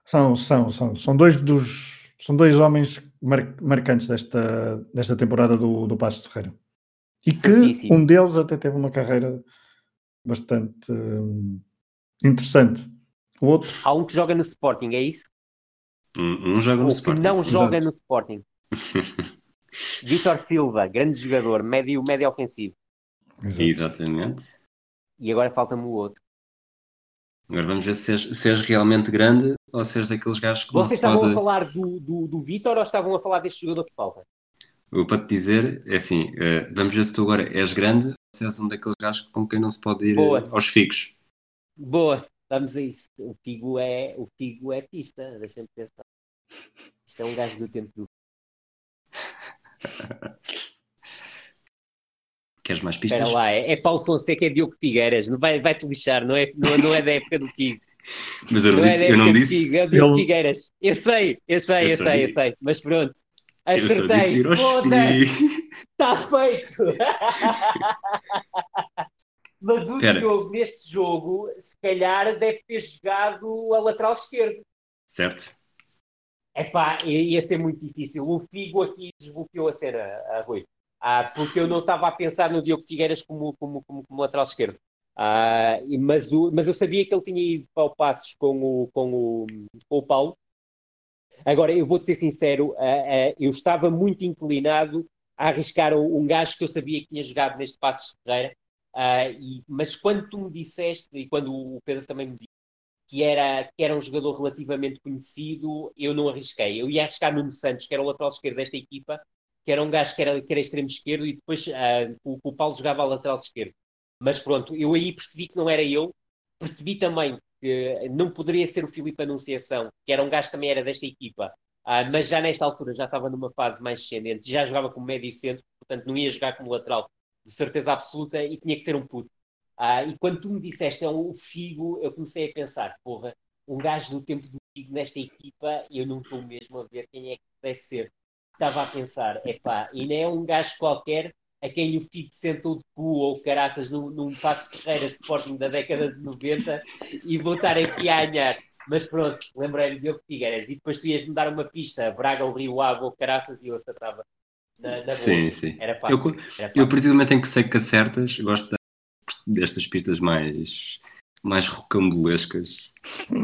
São, são, são, são, dois dos são dois homens mar, marcantes desta, desta temporada do, do Passo de Ferreira. E que um deles até teve uma carreira bastante hum, interessante. O outro. Há um que joga no Sporting, é isso? Um, um joga no Ou Sporting. Que não sim. joga no Sporting. Vitor Silva, grande jogador, médio, médio ofensivo. Exato. Exatamente. E agora falta-me o outro. Agora vamos ver se és, se és realmente grande ou se és daqueles gajos que Vocês estavam pode... a falar do, do, do Vitor ou estavam a falar deste jogador que falta? Eu para te dizer, é assim, uh, vamos ver se tu agora és grande ou se és um daqueles gajos com quem não se pode ir Boa. aos figos. Boa, vamos a isso. O Figo é, o Figo é pista, deixa-me pensar. Isto é um gajo do tempo do. Queres mais pistas? Espera lá, é, é Paulo Fonseca, é Diogo Figueiras, não vai, vai te lixar, não é, não, não é da época do Figo. Mas eu não, não disse, é eu não disse. Figo, é o Diogo Ele... Figueiras. Eu sei, eu sei, eu, eu sei, eu sei, mas pronto. Acertei, Está feito! Mas o Pera. Diogo, neste jogo, se calhar deve ter jogado a lateral esquerdo. Certo. Epá, ia ser muito difícil. O Figo aqui desbloqueou a cena, a Rui. Ah, porque eu não estava a pensar no Diogo Figueiras como, como, como, como lateral esquerdo. Ah, mas, o, mas eu sabia que ele tinha ido para o Passos com o, com o, com o Paulo. Agora, eu vou-te ser sincero, ah, ah, eu estava muito inclinado a arriscar um, um gajo que eu sabia que tinha jogado neste Passos de Ferreira, Uh, e, mas quando tu me disseste, e quando o Pedro também me disse, que era, que era um jogador relativamente conhecido, eu não arrisquei. Eu ia arriscar Nuno Santos, que era o lateral esquerdo desta equipa, que era um gajo que era, que era extremo esquerdo, e depois uh, o, o Paulo jogava a lateral esquerdo. Mas pronto, eu aí percebi que não era eu, percebi também que não poderia ser o Filipe Anunciação, que era um gajo que também era desta equipa, uh, mas já nesta altura já estava numa fase mais descendente, já jogava como médio centro, portanto não ia jogar como lateral, de certeza absoluta, e tinha que ser um puto. Ah, e quando tu me disseste é o Figo, eu comecei a pensar, porra, um gajo do tempo do Figo nesta equipa, eu não estou mesmo a ver quem é que pudesse ser. Estava a pensar, epá, e não é um gajo qualquer a quem o Figo sentou de cu ou caraças num, num passo de carreira Sporting da década de 90 e vou estar aqui a anhar. Mas pronto, lembrei-me de Diogo Figueiras e depois tu ias me dar uma pista, Braga, o Rio Ave ou caraças e eu acertava. Na, na sim, sim. Era fácil. Eu, Era eu, a partir do momento em que sei que acertas, gosto destas pistas mais, mais rocambolescas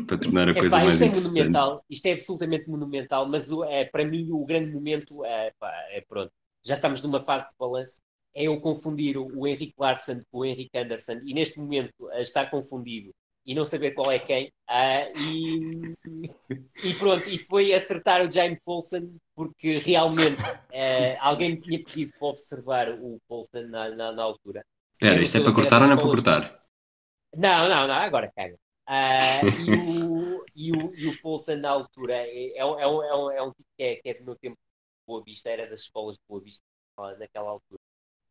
para tornar a coisa mais isto É monumental, isto é absolutamente monumental, mas o, é, para mim o grande momento é, pá, é pronto. Já estamos numa fase de balanço. É eu confundir o, o Henrique Larsson com o Henrique Anderson e neste momento a estar confundido e não saber qual é quem. Uh, e, e, pronto, e foi acertar o James Paulson, porque realmente uh, alguém me tinha pedido para observar o Paulson na, na, na altura. Espera, isto é para cortar ou não é para cortar? Não, não, não, agora caga. Uh, e, o, e, o, e o Paulson na altura é, é, um, é, um, é um tipo que é, que é do meu tempo de Boa Vista, era das escolas de Boa Vista naquela altura.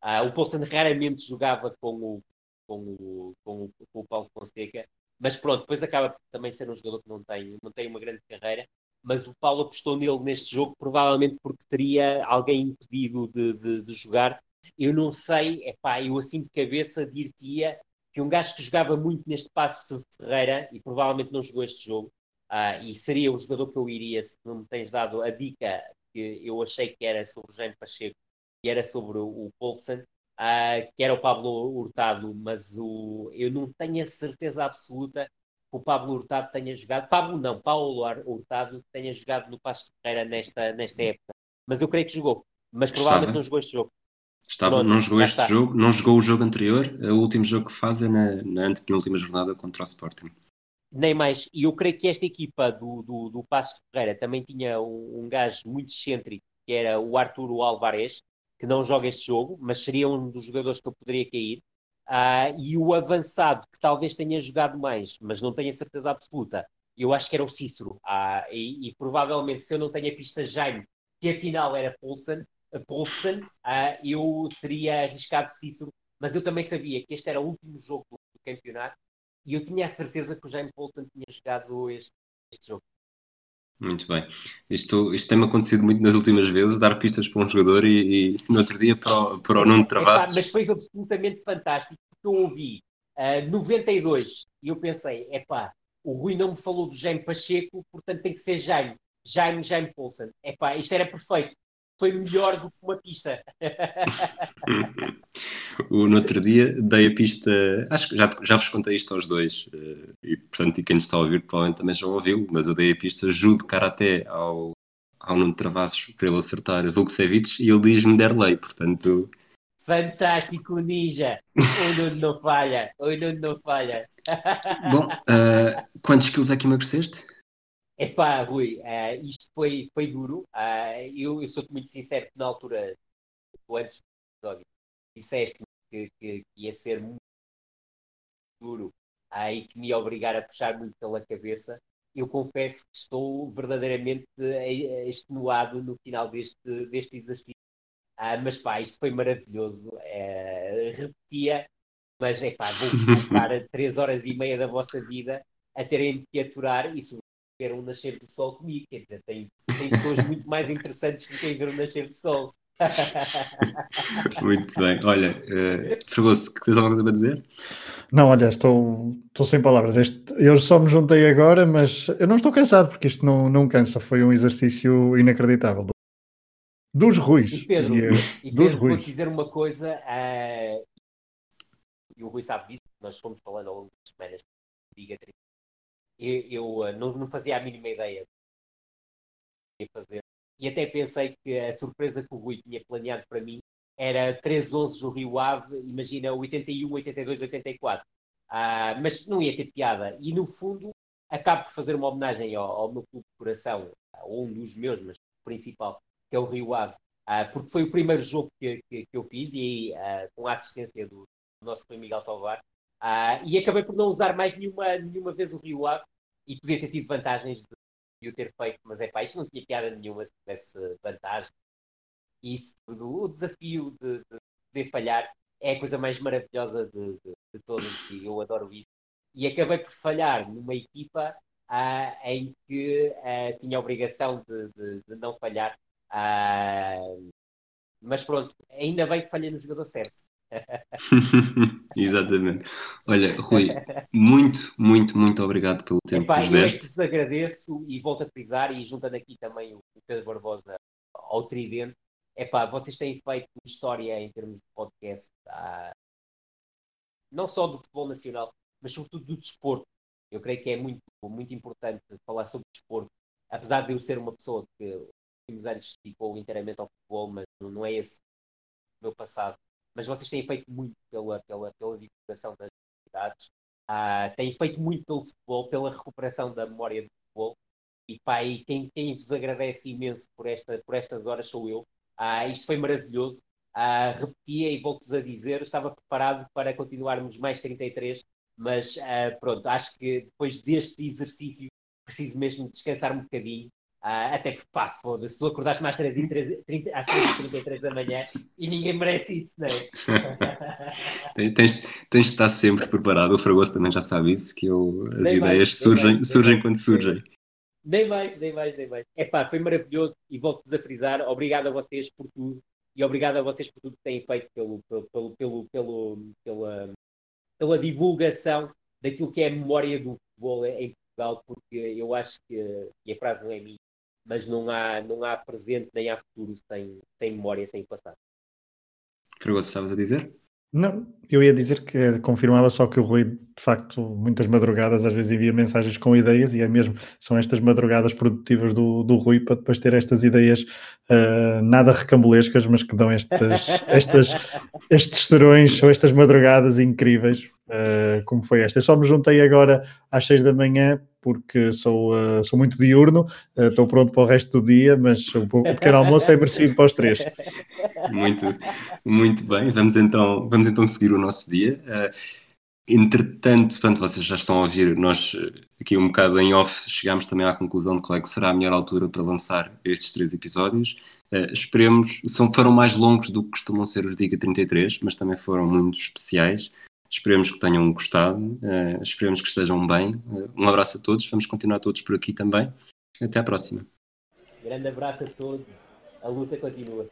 Uh, o Paulson raramente jogava com o, com o, com o, com o Paulo Fonseca, mas pronto, depois acaba por também ser um jogador que não tem, não tem uma grande carreira, mas o Paulo apostou nele neste jogo, provavelmente porque teria alguém impedido de, de, de jogar. Eu não sei, é pá, eu assim de cabeça dir-te-ia que um gajo que jogava muito neste passo de Ferreira e provavelmente não jogou este jogo, uh, e seria o jogador que eu iria se não me tens dado a dica que eu achei que era sobre o Jaime Pacheco e era sobre o, o Paulson, uh, que era o Pablo Hurtado, mas o, eu não tenho a certeza absoluta o Pablo Hurtado tenha jogado, Pablo não, Paulo Hurtado tenha jogado no Passo de Ferreira nesta, nesta época, mas eu creio que jogou, mas provavelmente Estava. não jogou este jogo. Estava, Pronto, não jogou este está. jogo, não jogou o jogo anterior, o último jogo que faz é na, na antepenúltima jornada contra o Sporting. Nem mais, e eu creio que esta equipa do, do, do Passo de Ferreira também tinha um, um gajo muito excêntrico, que era o Arturo Alvarez, que não joga este jogo, mas seria um dos jogadores que eu poderia cair. Uh, e o avançado, que talvez tenha jogado mais, mas não tenho a certeza absoluta, eu acho que era o Cícero. Uh, e, e, provavelmente, se eu não tenho a pista Jaime, que afinal era Poulsen, Poulsen uh, eu teria arriscado Cícero, mas eu também sabia que este era o último jogo do, campeonato e eu tinha a certeza que o Jaime Polton tinha jogado este, este jogo. Muito bem. Isto, isto tem-me acontecido muito nas últimas vezes, dar pistas para um jogador e, e no outro dia para o, para o Nuno Travassos. Mas foi absolutamente fantástico, porque eu ouvi uh, 92 e eu pensei, epá, o Rui não me falou do Jaime Pacheco, portanto tem que ser Jaime. Jaime, Jaime Poulsen. Epá, isto era perfeito. Foi melhor do que uma pista. o, no outro dia dei a pista, acho que já, já vos contei isto aos dois, eh, e portanto, e quem está a ouvir provavelmente também já ouviu, mas eu dei a pista Judo Karaté ao, ao Nuno Travassos para ele acertar Vukcevic e ele diz-me Derlei, portanto. Fantástico, Ninja! O Nuno não falha, o Nuno não falha. Bom, uh, quantos quilos é que emagreceste? Epá, Rui, uh, isto foi, foi duro. Uh, eu, eu sou-te muito sincero que na altura, antes do episódio, disseste que, que, que, ia ser muito duro uh, e que me ia obrigar a puxar muito pela cabeça. Eu confesso que estou verdadeiramente extenuado no final deste, deste exercício. Uh, mas pá, isto foi maravilhoso. Repetia, mas é pá, vou-vos colocar três horas e meia da vossa vida a terem que aturar e ver um nascer do sol comigo. Quer dizer, tem, tem pessoas muito mais interessantes que quem ver um nascer do sol. Muito bem. Olha, uh, Fragoso, tens alguma coisa para dizer? Não, olha, estou, estou sem palavras. Este, eu só me juntei agora, mas eu não estou cansado porque isto não, não cansa. Foi um exercício inacreditável. Dos Ruiz. E Pedro, e, e Pedro vou dizer uma coisa, uh, e o Rui sabe disso, nós fomos falando ao longo das semanas, diga eu, eu eh, não, não, fazia a mínima ideia de fazer. E até pensei que a surpresa que o Rui tinha planeado para mim era 3 11 do Rio Ave, imagina 81, 82, 84. Ah, mas não ia ter piada. E no fundo, acabo por fazer uma homenagem ao, ao meu clube de coração, ou um dos meus, mas principal, que é o Rio Ave, ah, porque foi o primeiro jogo que, que, que eu fiz e ah, com a assistência do, do nosso Rui Miguel Salvar, Uh, e acabei por não usar mais nenhuma, nenhuma vez o Rio Ave e podia ter tido vantagens de, de o ter feito, mas é pá, isto não tinha piada nenhuma se tivesse vantagem. Isso, o desafio de, de poder falhar é a coisa mais maravilhosa de, de, de todas e eu adoro isso. E acabei por falhar numa equipa uh, em que uh, tinha a obrigação de, de, de não falhar. Mas pronto, ainda bem que falhei no jogador certo. Exatamente. Olha, Rui, muito, muito, muito obrigado pelo tempo Epá, que nos deste. Eu vos agradeço e volto a frisar, e juntando aqui também o Pedro Barbosa ao Tridente, epá, vocês têm feito história em termos de podcast, ah, não só do futebol nacional, mas sobretudo do desporto. Eu creio que é muito, muito importante falar sobre desporto, apesar de eu ser uma pessoa que nos últimos anos se dedicou inteiramente ao futebol, mas não é esse o meu passado mas vocês têm feito muito pela, pela, pela divulgação das atividades, uh, têm feito muito pelo futebol, pela recuperação da memória do futebol, e e quem, quem vos agradece imenso por, esta, por estas horas sou eu. Uh, isto foi maravilhoso. Uh, repetia e volto-vos a dizer, estava preparado para continuarmos mais 33, mas uh, pronto, acho que depois deste exercício preciso mesmo descansar um bocadinho ah, até porque, pá, foda-se, tu acordaste mais às 3h33 da manhã e ninguém merece isso, não é? tens, tens de estar sempre preparado. O Fragoso também já sabe isso, que eu, as nem ideias mais, surgem, mais, surgem quando surgem. Nem mais, nem mais, nem mais. É pá, foi maravilhoso e volto-vos a frisar. Obrigado a vocês por tudo e obrigado a vocês por tudo que têm feito pelo, pelo, pelo, pelo, pela, pela divulgação daquilo que é a memória do futebol em Portugal, porque eu acho que, e a frase não é minha, mas não há, não há presente nem há futuro sem, sem memória, sem passado. Fragoso, estavas a dizer? Não, eu ia dizer que confirmava só que o Rui, de facto, muitas madrugadas às vezes envia mensagens com ideias e é mesmo, são estas madrugadas produtivas do, do Rui para depois ter estas ideias uh, nada recambulescas, mas que dão estas, estas, estes serões ou estas madrugadas incríveis, uh, como foi esta. Eu só me juntei agora às seis da manhã porque sou, uh, sou muito diurno, uh, estou pronto para o resto do dia, mas o, pequeno almoço é merecido para os três. Muito, muito bem, vamos então, vamos então seguir o nosso dia. Uh, entretanto, pronto, vocês já estão a ouvir, nós aqui um bocado em off chegámos também à conclusão de qual é que será a melhor altura para lançar estes três episódios. Uh, esperemos, são, foram mais longos do que costumam ser os Diga 33, mas também foram muito especiais. Esperemos que tenham gostado, uh, esperemos que estejam bem. Uh, um abraço a todos, vamos continuar todos por aqui também. Até à próxima. Grande abraço a todos, a luta continua.